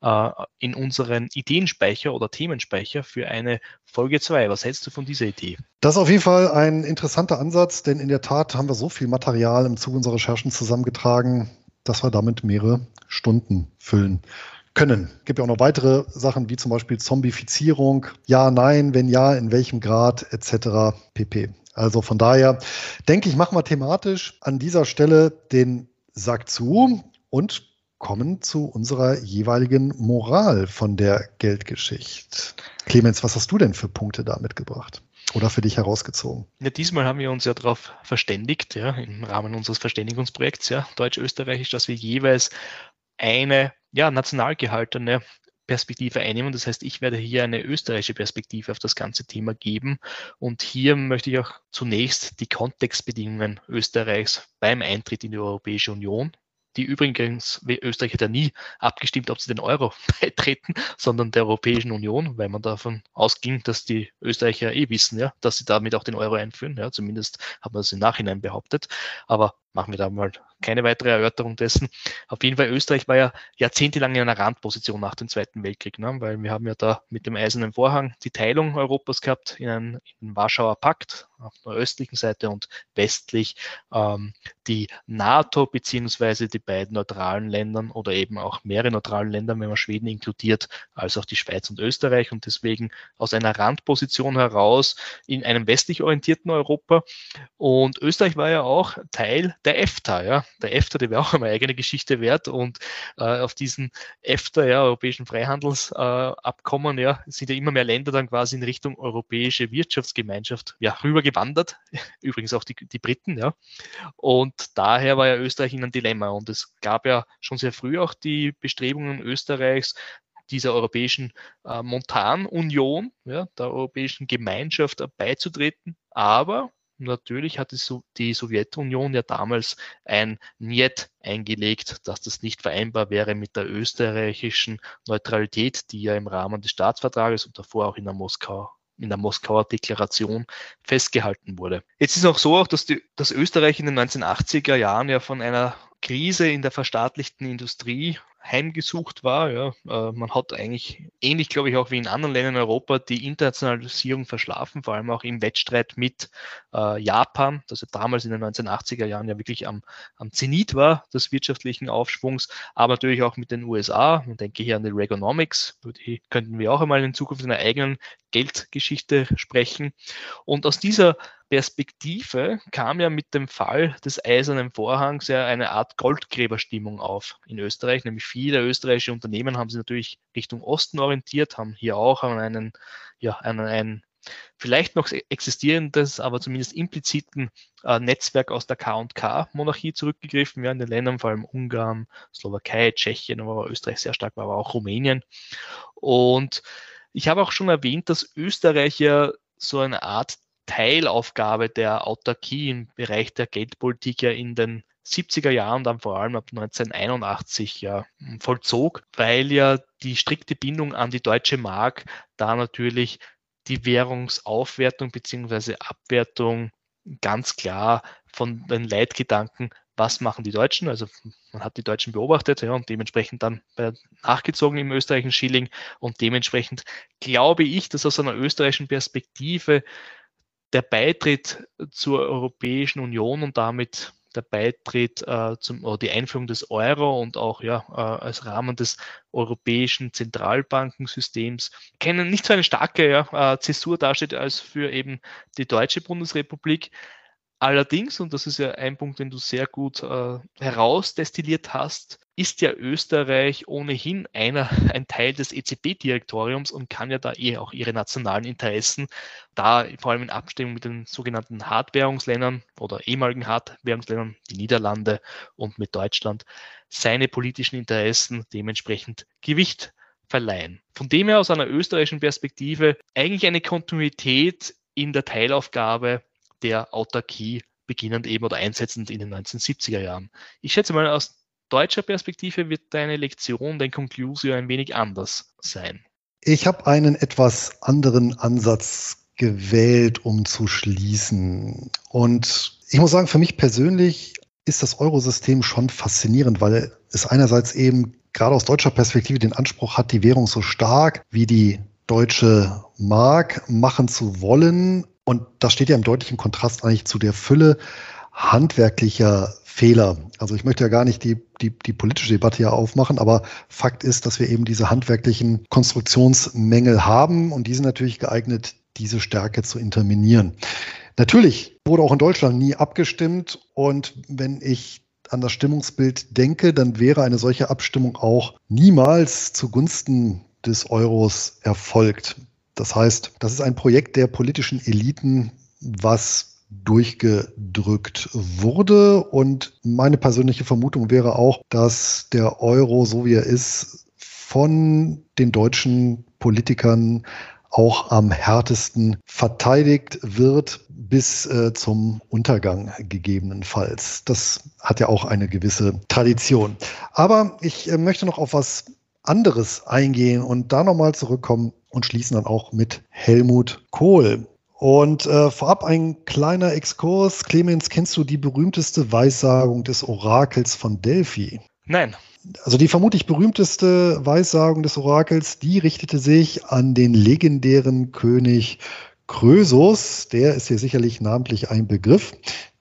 äh, in unseren Ideenspeicher oder Themenspeicher für eine Folge 2. Was hältst du von dieser Idee? Das ist auf jeden Fall ein interessanter Ansatz, denn in der Tat haben wir so viel Material im Zuge unserer Recherchen zusammengetragen, dass wir damit mehrere Stunden füllen können. Es gibt ja auch noch weitere Sachen wie zum Beispiel Zombifizierung, ja, nein, wenn ja, in welchem Grad etc. pp. Also von daher denke ich, machen wir thematisch an dieser Stelle den Sack zu und kommen zu unserer jeweiligen Moral von der Geldgeschichte. Clemens, was hast du denn für Punkte da mitgebracht? Oder für dich herausgezogen? Ja, diesmal haben wir uns ja darauf verständigt, ja, im Rahmen unseres Verständigungsprojekts, ja, Deutsch-Österreichisch, dass wir jeweils eine ja, national gehaltene Perspektive einnehmen. Das heißt, ich werde hier eine österreichische Perspektive auf das ganze Thema geben. Und hier möchte ich auch zunächst die Kontextbedingungen Österreichs beim Eintritt in die Europäische Union die übrigens, Österreich hat ja nie abgestimmt, ob sie den Euro beitreten, sondern der Europäischen Union, weil man davon ausging, dass die Österreicher eh wissen, ja, dass sie damit auch den Euro einführen. Ja, zumindest hat man das im Nachhinein behauptet. Aber machen wir da mal keine weitere Erörterung dessen. Auf jeden Fall, Österreich war ja jahrzehntelang in einer Randposition nach dem Zweiten Weltkrieg, ne? weil wir haben ja da mit dem Eisernen Vorhang die Teilung Europas gehabt in einen, in einen Warschauer Pakt auf der östlichen Seite und westlich ähm, die NATO beziehungsweise die beiden neutralen Ländern oder eben auch mehrere neutralen Länder, wenn man Schweden inkludiert, als auch die Schweiz und Österreich und deswegen aus einer Randposition heraus in einem westlich orientierten Europa. Und Österreich war ja auch Teil der EFTA, ja, der EFTA, die wäre auch eine eigene Geschichte wert. Und äh, auf diesen EFTA, ja, Europäischen Freihandelsabkommen, äh, ja, sind ja immer mehr Länder dann quasi in Richtung Europäische Wirtschaftsgemeinschaft ja, rübergewandert. Übrigens auch die, die Briten, ja. Und daher war ja Österreich in einem Dilemma. Und es gab ja schon sehr früh auch die Bestrebungen Österreichs, dieser Europäischen äh, Montanunion, ja, der Europäischen Gemeinschaft beizutreten. Aber Natürlich hat die Sowjetunion ja damals ein Niet eingelegt, dass das nicht vereinbar wäre mit der österreichischen Neutralität, die ja im Rahmen des Staatsvertrages und davor auch in der Moskau in der Moskauer Deklaration festgehalten wurde. Jetzt ist auch so, dass, die, dass Österreich in den 1980er Jahren ja von einer Krise in der verstaatlichten Industrie heimgesucht war. Ja. Äh, man hat eigentlich ähnlich, glaube ich, auch wie in anderen Ländern in Europa die Internationalisierung verschlafen, vor allem auch im Wettstreit mit äh, Japan, das ja damals in den 1980er Jahren ja wirklich am, am Zenit war des wirtschaftlichen Aufschwungs, aber natürlich auch mit den USA. Man denke hier an die Reaganomics, die könnten wir auch einmal in Zukunft in einer eigenen Geldgeschichte sprechen. Und aus dieser Perspektive kam ja mit dem Fall des Eisernen Vorhangs ja eine Art Goldgräberstimmung auf in Österreich. Nämlich viele österreichische Unternehmen haben sich natürlich Richtung Osten orientiert, haben hier auch an einen, ja, an ein vielleicht noch existierendes, aber zumindest impliziten äh, Netzwerk aus der K&K-Monarchie zurückgegriffen, ja, in den Ländern, vor allem Ungarn, Slowakei, Tschechien, aber Österreich sehr stark war, aber auch Rumänien. Und ich habe auch schon erwähnt, dass Österreich ja so eine Art Teilaufgabe der Autarkie im Bereich der Geldpolitik ja in den 70er Jahren, dann vor allem ab 1981 ja vollzog, weil ja die strikte Bindung an die deutsche Mark da natürlich die Währungsaufwertung beziehungsweise Abwertung ganz klar von den Leitgedanken, was machen die Deutschen? Also man hat die Deutschen beobachtet ja, und dementsprechend dann nachgezogen im österreichischen Schilling und dementsprechend glaube ich, dass aus einer österreichischen Perspektive der Beitritt zur Europäischen Union und damit der Beitritt äh, zum, oder die Einführung des Euro und auch ja, äh, als Rahmen des europäischen Zentralbankensystems kennen nicht so eine starke ja, äh, Zäsur dasteht als für eben die deutsche Bundesrepublik. Allerdings, und das ist ja ein Punkt, den du sehr gut äh, herausdestilliert hast, ist ja Österreich ohnehin einer, ein Teil des EZB-Direktoriums und kann ja da eh auch ihre nationalen Interessen, da vor allem in Abstimmung mit den sogenannten Hardwährungsländern oder ehemaligen Hardwährungsländern, die Niederlande und mit Deutschland, seine politischen Interessen dementsprechend Gewicht verleihen. Von dem her aus einer österreichischen Perspektive eigentlich eine Kontinuität in der Teilaufgabe der Autarkie beginnend eben oder einsetzend in den 1970er Jahren. Ich schätze mal, aus deutscher Perspektive wird deine Lektion, dein Conclusio ein wenig anders sein. Ich habe einen etwas anderen Ansatz gewählt, um zu schließen. Und ich muss sagen, für mich persönlich ist das Eurosystem schon faszinierend, weil es einerseits eben gerade aus deutscher Perspektive den Anspruch hat, die Währung so stark wie die deutsche Mark machen zu wollen, und das steht ja im deutlichen Kontrast eigentlich zu der Fülle handwerklicher Fehler. Also ich möchte ja gar nicht die, die, die politische Debatte hier aufmachen, aber Fakt ist, dass wir eben diese handwerklichen Konstruktionsmängel haben und die sind natürlich geeignet, diese Stärke zu interminieren. Natürlich wurde auch in Deutschland nie abgestimmt und wenn ich an das Stimmungsbild denke, dann wäre eine solche Abstimmung auch niemals zugunsten des Euros erfolgt. Das heißt, das ist ein Projekt der politischen Eliten, was durchgedrückt wurde. Und meine persönliche Vermutung wäre auch, dass der Euro, so wie er ist, von den deutschen Politikern auch am härtesten verteidigt wird bis äh, zum Untergang gegebenenfalls. Das hat ja auch eine gewisse Tradition. Aber ich äh, möchte noch auf was anderes eingehen und da nochmal zurückkommen und schließen dann auch mit Helmut Kohl. Und äh, vorab ein kleiner Exkurs. Clemens, kennst du die berühmteste Weissagung des Orakels von Delphi? Nein. Also die vermutlich berühmteste Weissagung des Orakels, die richtete sich an den legendären König Krösus. Der ist hier sicherlich namentlich ein Begriff.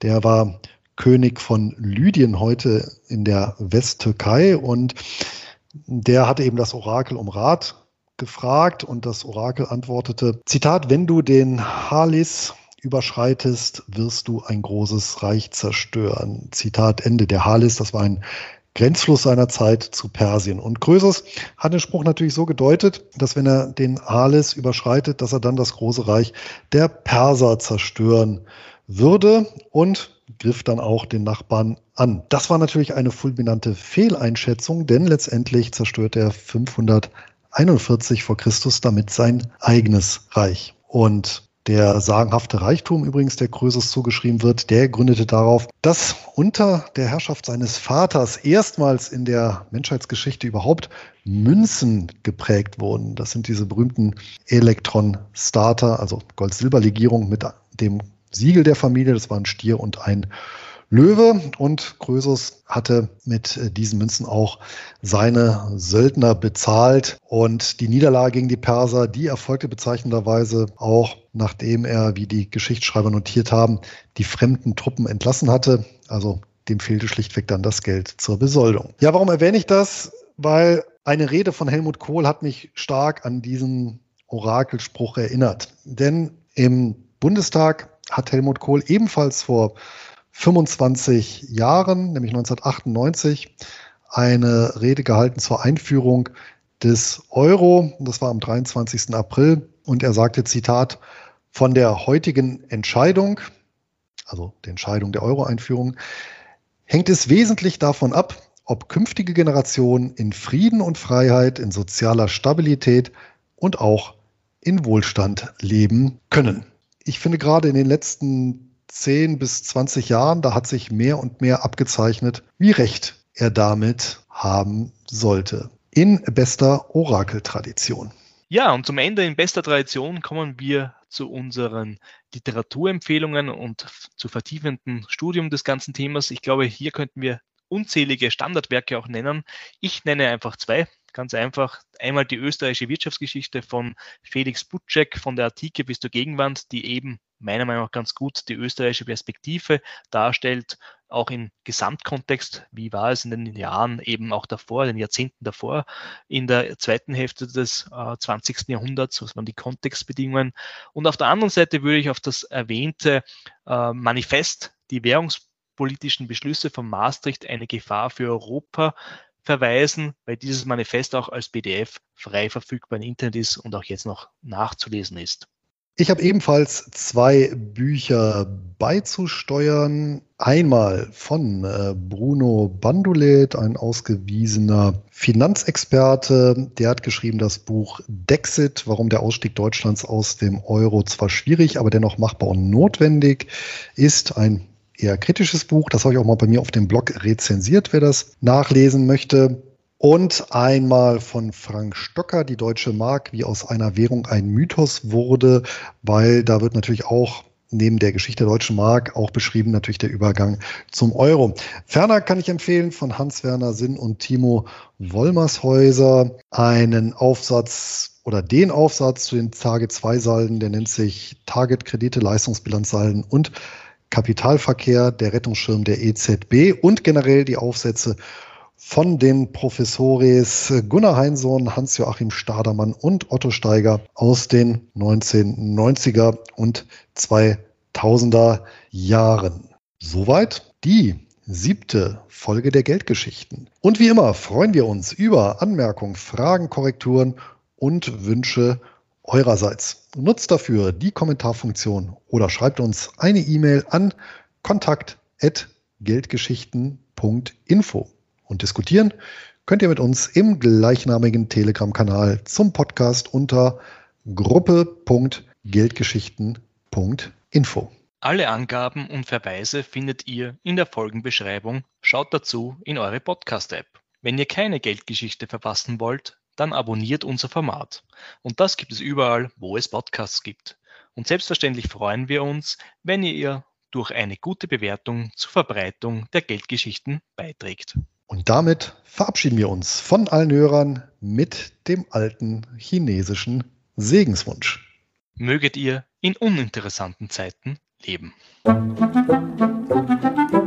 Der war König von Lydien heute in der Westtürkei und der hatte eben das Orakel um Rat gefragt und das Orakel antwortete, Zitat, wenn du den Halis überschreitest, wirst du ein großes Reich zerstören. Zitat Ende. Der Halis, das war ein Grenzfluss seiner Zeit zu Persien. Und Krösus hat den Spruch natürlich so gedeutet, dass wenn er den Halis überschreitet, dass er dann das große Reich der Perser zerstören würde und griff dann auch den Nachbarn an. Das war natürlich eine fulminante Fehleinschätzung, denn letztendlich zerstörte er 541 vor Christus damit sein eigenes Reich. Und der sagenhafte Reichtum übrigens, der Krösus zugeschrieben wird, der gründete darauf, dass unter der Herrschaft seines Vaters erstmals in der Menschheitsgeschichte überhaupt Münzen geprägt wurden. Das sind diese berühmten Elektron-Starter, also Gold-Silber-Legierung mit dem Siegel der Familie. Das war ein Stier und ein Löwe und Krösus hatte mit äh, diesen Münzen auch seine Söldner bezahlt und die Niederlage gegen die Perser, die erfolgte bezeichnenderweise auch nachdem er, wie die Geschichtsschreiber notiert haben, die fremden Truppen entlassen hatte. Also dem fehlte schlichtweg dann das Geld zur Besoldung. Ja, warum erwähne ich das? Weil eine Rede von Helmut Kohl hat mich stark an diesen Orakelspruch erinnert. Denn im Bundestag hat Helmut Kohl ebenfalls vor 25 Jahren, nämlich 1998, eine Rede gehalten zur Einführung des Euro. Das war am 23. April. Und er sagte, Zitat, von der heutigen Entscheidung, also der Entscheidung der Euro-Einführung, hängt es wesentlich davon ab, ob künftige Generationen in Frieden und Freiheit, in sozialer Stabilität und auch in Wohlstand leben können. Ich finde gerade in den letzten 10 bis 20 Jahren, da hat sich mehr und mehr abgezeichnet, wie recht er damit haben sollte. In bester Orakeltradition. Ja, und zum Ende in bester Tradition kommen wir zu unseren Literaturempfehlungen und zu vertiefenden Studium des ganzen Themas. Ich glaube, hier könnten wir unzählige Standardwerke auch nennen. Ich nenne einfach zwei. Ganz einfach. Einmal die österreichische Wirtschaftsgeschichte von Felix Butschek von der Antike bis zur Gegenwart, die eben meiner Meinung nach ganz gut die österreichische Perspektive darstellt, auch im Gesamtkontext, wie war es in den Jahren eben auch davor, den Jahrzehnten davor, in der zweiten Hälfte des äh, 20. Jahrhunderts, was waren die Kontextbedingungen. Und auf der anderen Seite würde ich auf das erwähnte äh, Manifest, die währungspolitischen Beschlüsse von Maastricht, eine Gefahr für Europa, verweisen, weil dieses Manifest auch als PDF frei verfügbar im Internet ist und auch jetzt noch nachzulesen ist. Ich habe ebenfalls zwei Bücher beizusteuern. Einmal von äh, Bruno Bandulet, ein ausgewiesener Finanzexperte. Der hat geschrieben das Buch Dexit, warum der Ausstieg Deutschlands aus dem Euro zwar schwierig, aber dennoch machbar und notwendig ist. Ein eher kritisches Buch. Das habe ich auch mal bei mir auf dem Blog rezensiert, wer das nachlesen möchte. Und einmal von Frank Stocker, die deutsche Mark, wie aus einer Währung ein Mythos wurde, weil da wird natürlich auch neben der Geschichte der deutschen Mark auch beschrieben natürlich der Übergang zum Euro. Ferner kann ich empfehlen von Hans-Werner Sinn und Timo Wollmershäuser einen Aufsatz oder den Aufsatz zu den Target 2 Salden, der nennt sich Target Kredite, Leistungsbilanzsalden und Kapitalverkehr, der Rettungsschirm der EZB und generell die Aufsätze von den Professores Gunnar Heinsohn, Hans-Joachim Stadermann und Otto Steiger aus den 1990er und 2000er Jahren. Soweit die siebte Folge der Geldgeschichten. Und wie immer freuen wir uns über Anmerkungen, Fragen, Korrekturen und Wünsche eurerseits. Nutzt dafür die Kommentarfunktion oder schreibt uns eine E-Mail an kontakt.geldgeschichten.info und diskutieren könnt ihr mit uns im gleichnamigen Telegram-Kanal zum Podcast unter gruppe.geldgeschichten.info. Alle Angaben und Verweise findet ihr in der Folgenbeschreibung. Schaut dazu in eure Podcast-App. Wenn ihr keine Geldgeschichte verpassen wollt, dann abonniert unser Format. Und das gibt es überall, wo es Podcasts gibt. Und selbstverständlich freuen wir uns, wenn ihr ihr durch eine gute Bewertung zur Verbreitung der Geldgeschichten beiträgt. Und damit verabschieden wir uns von allen Hörern mit dem alten chinesischen Segenswunsch. Möget ihr in uninteressanten Zeiten leben. Musik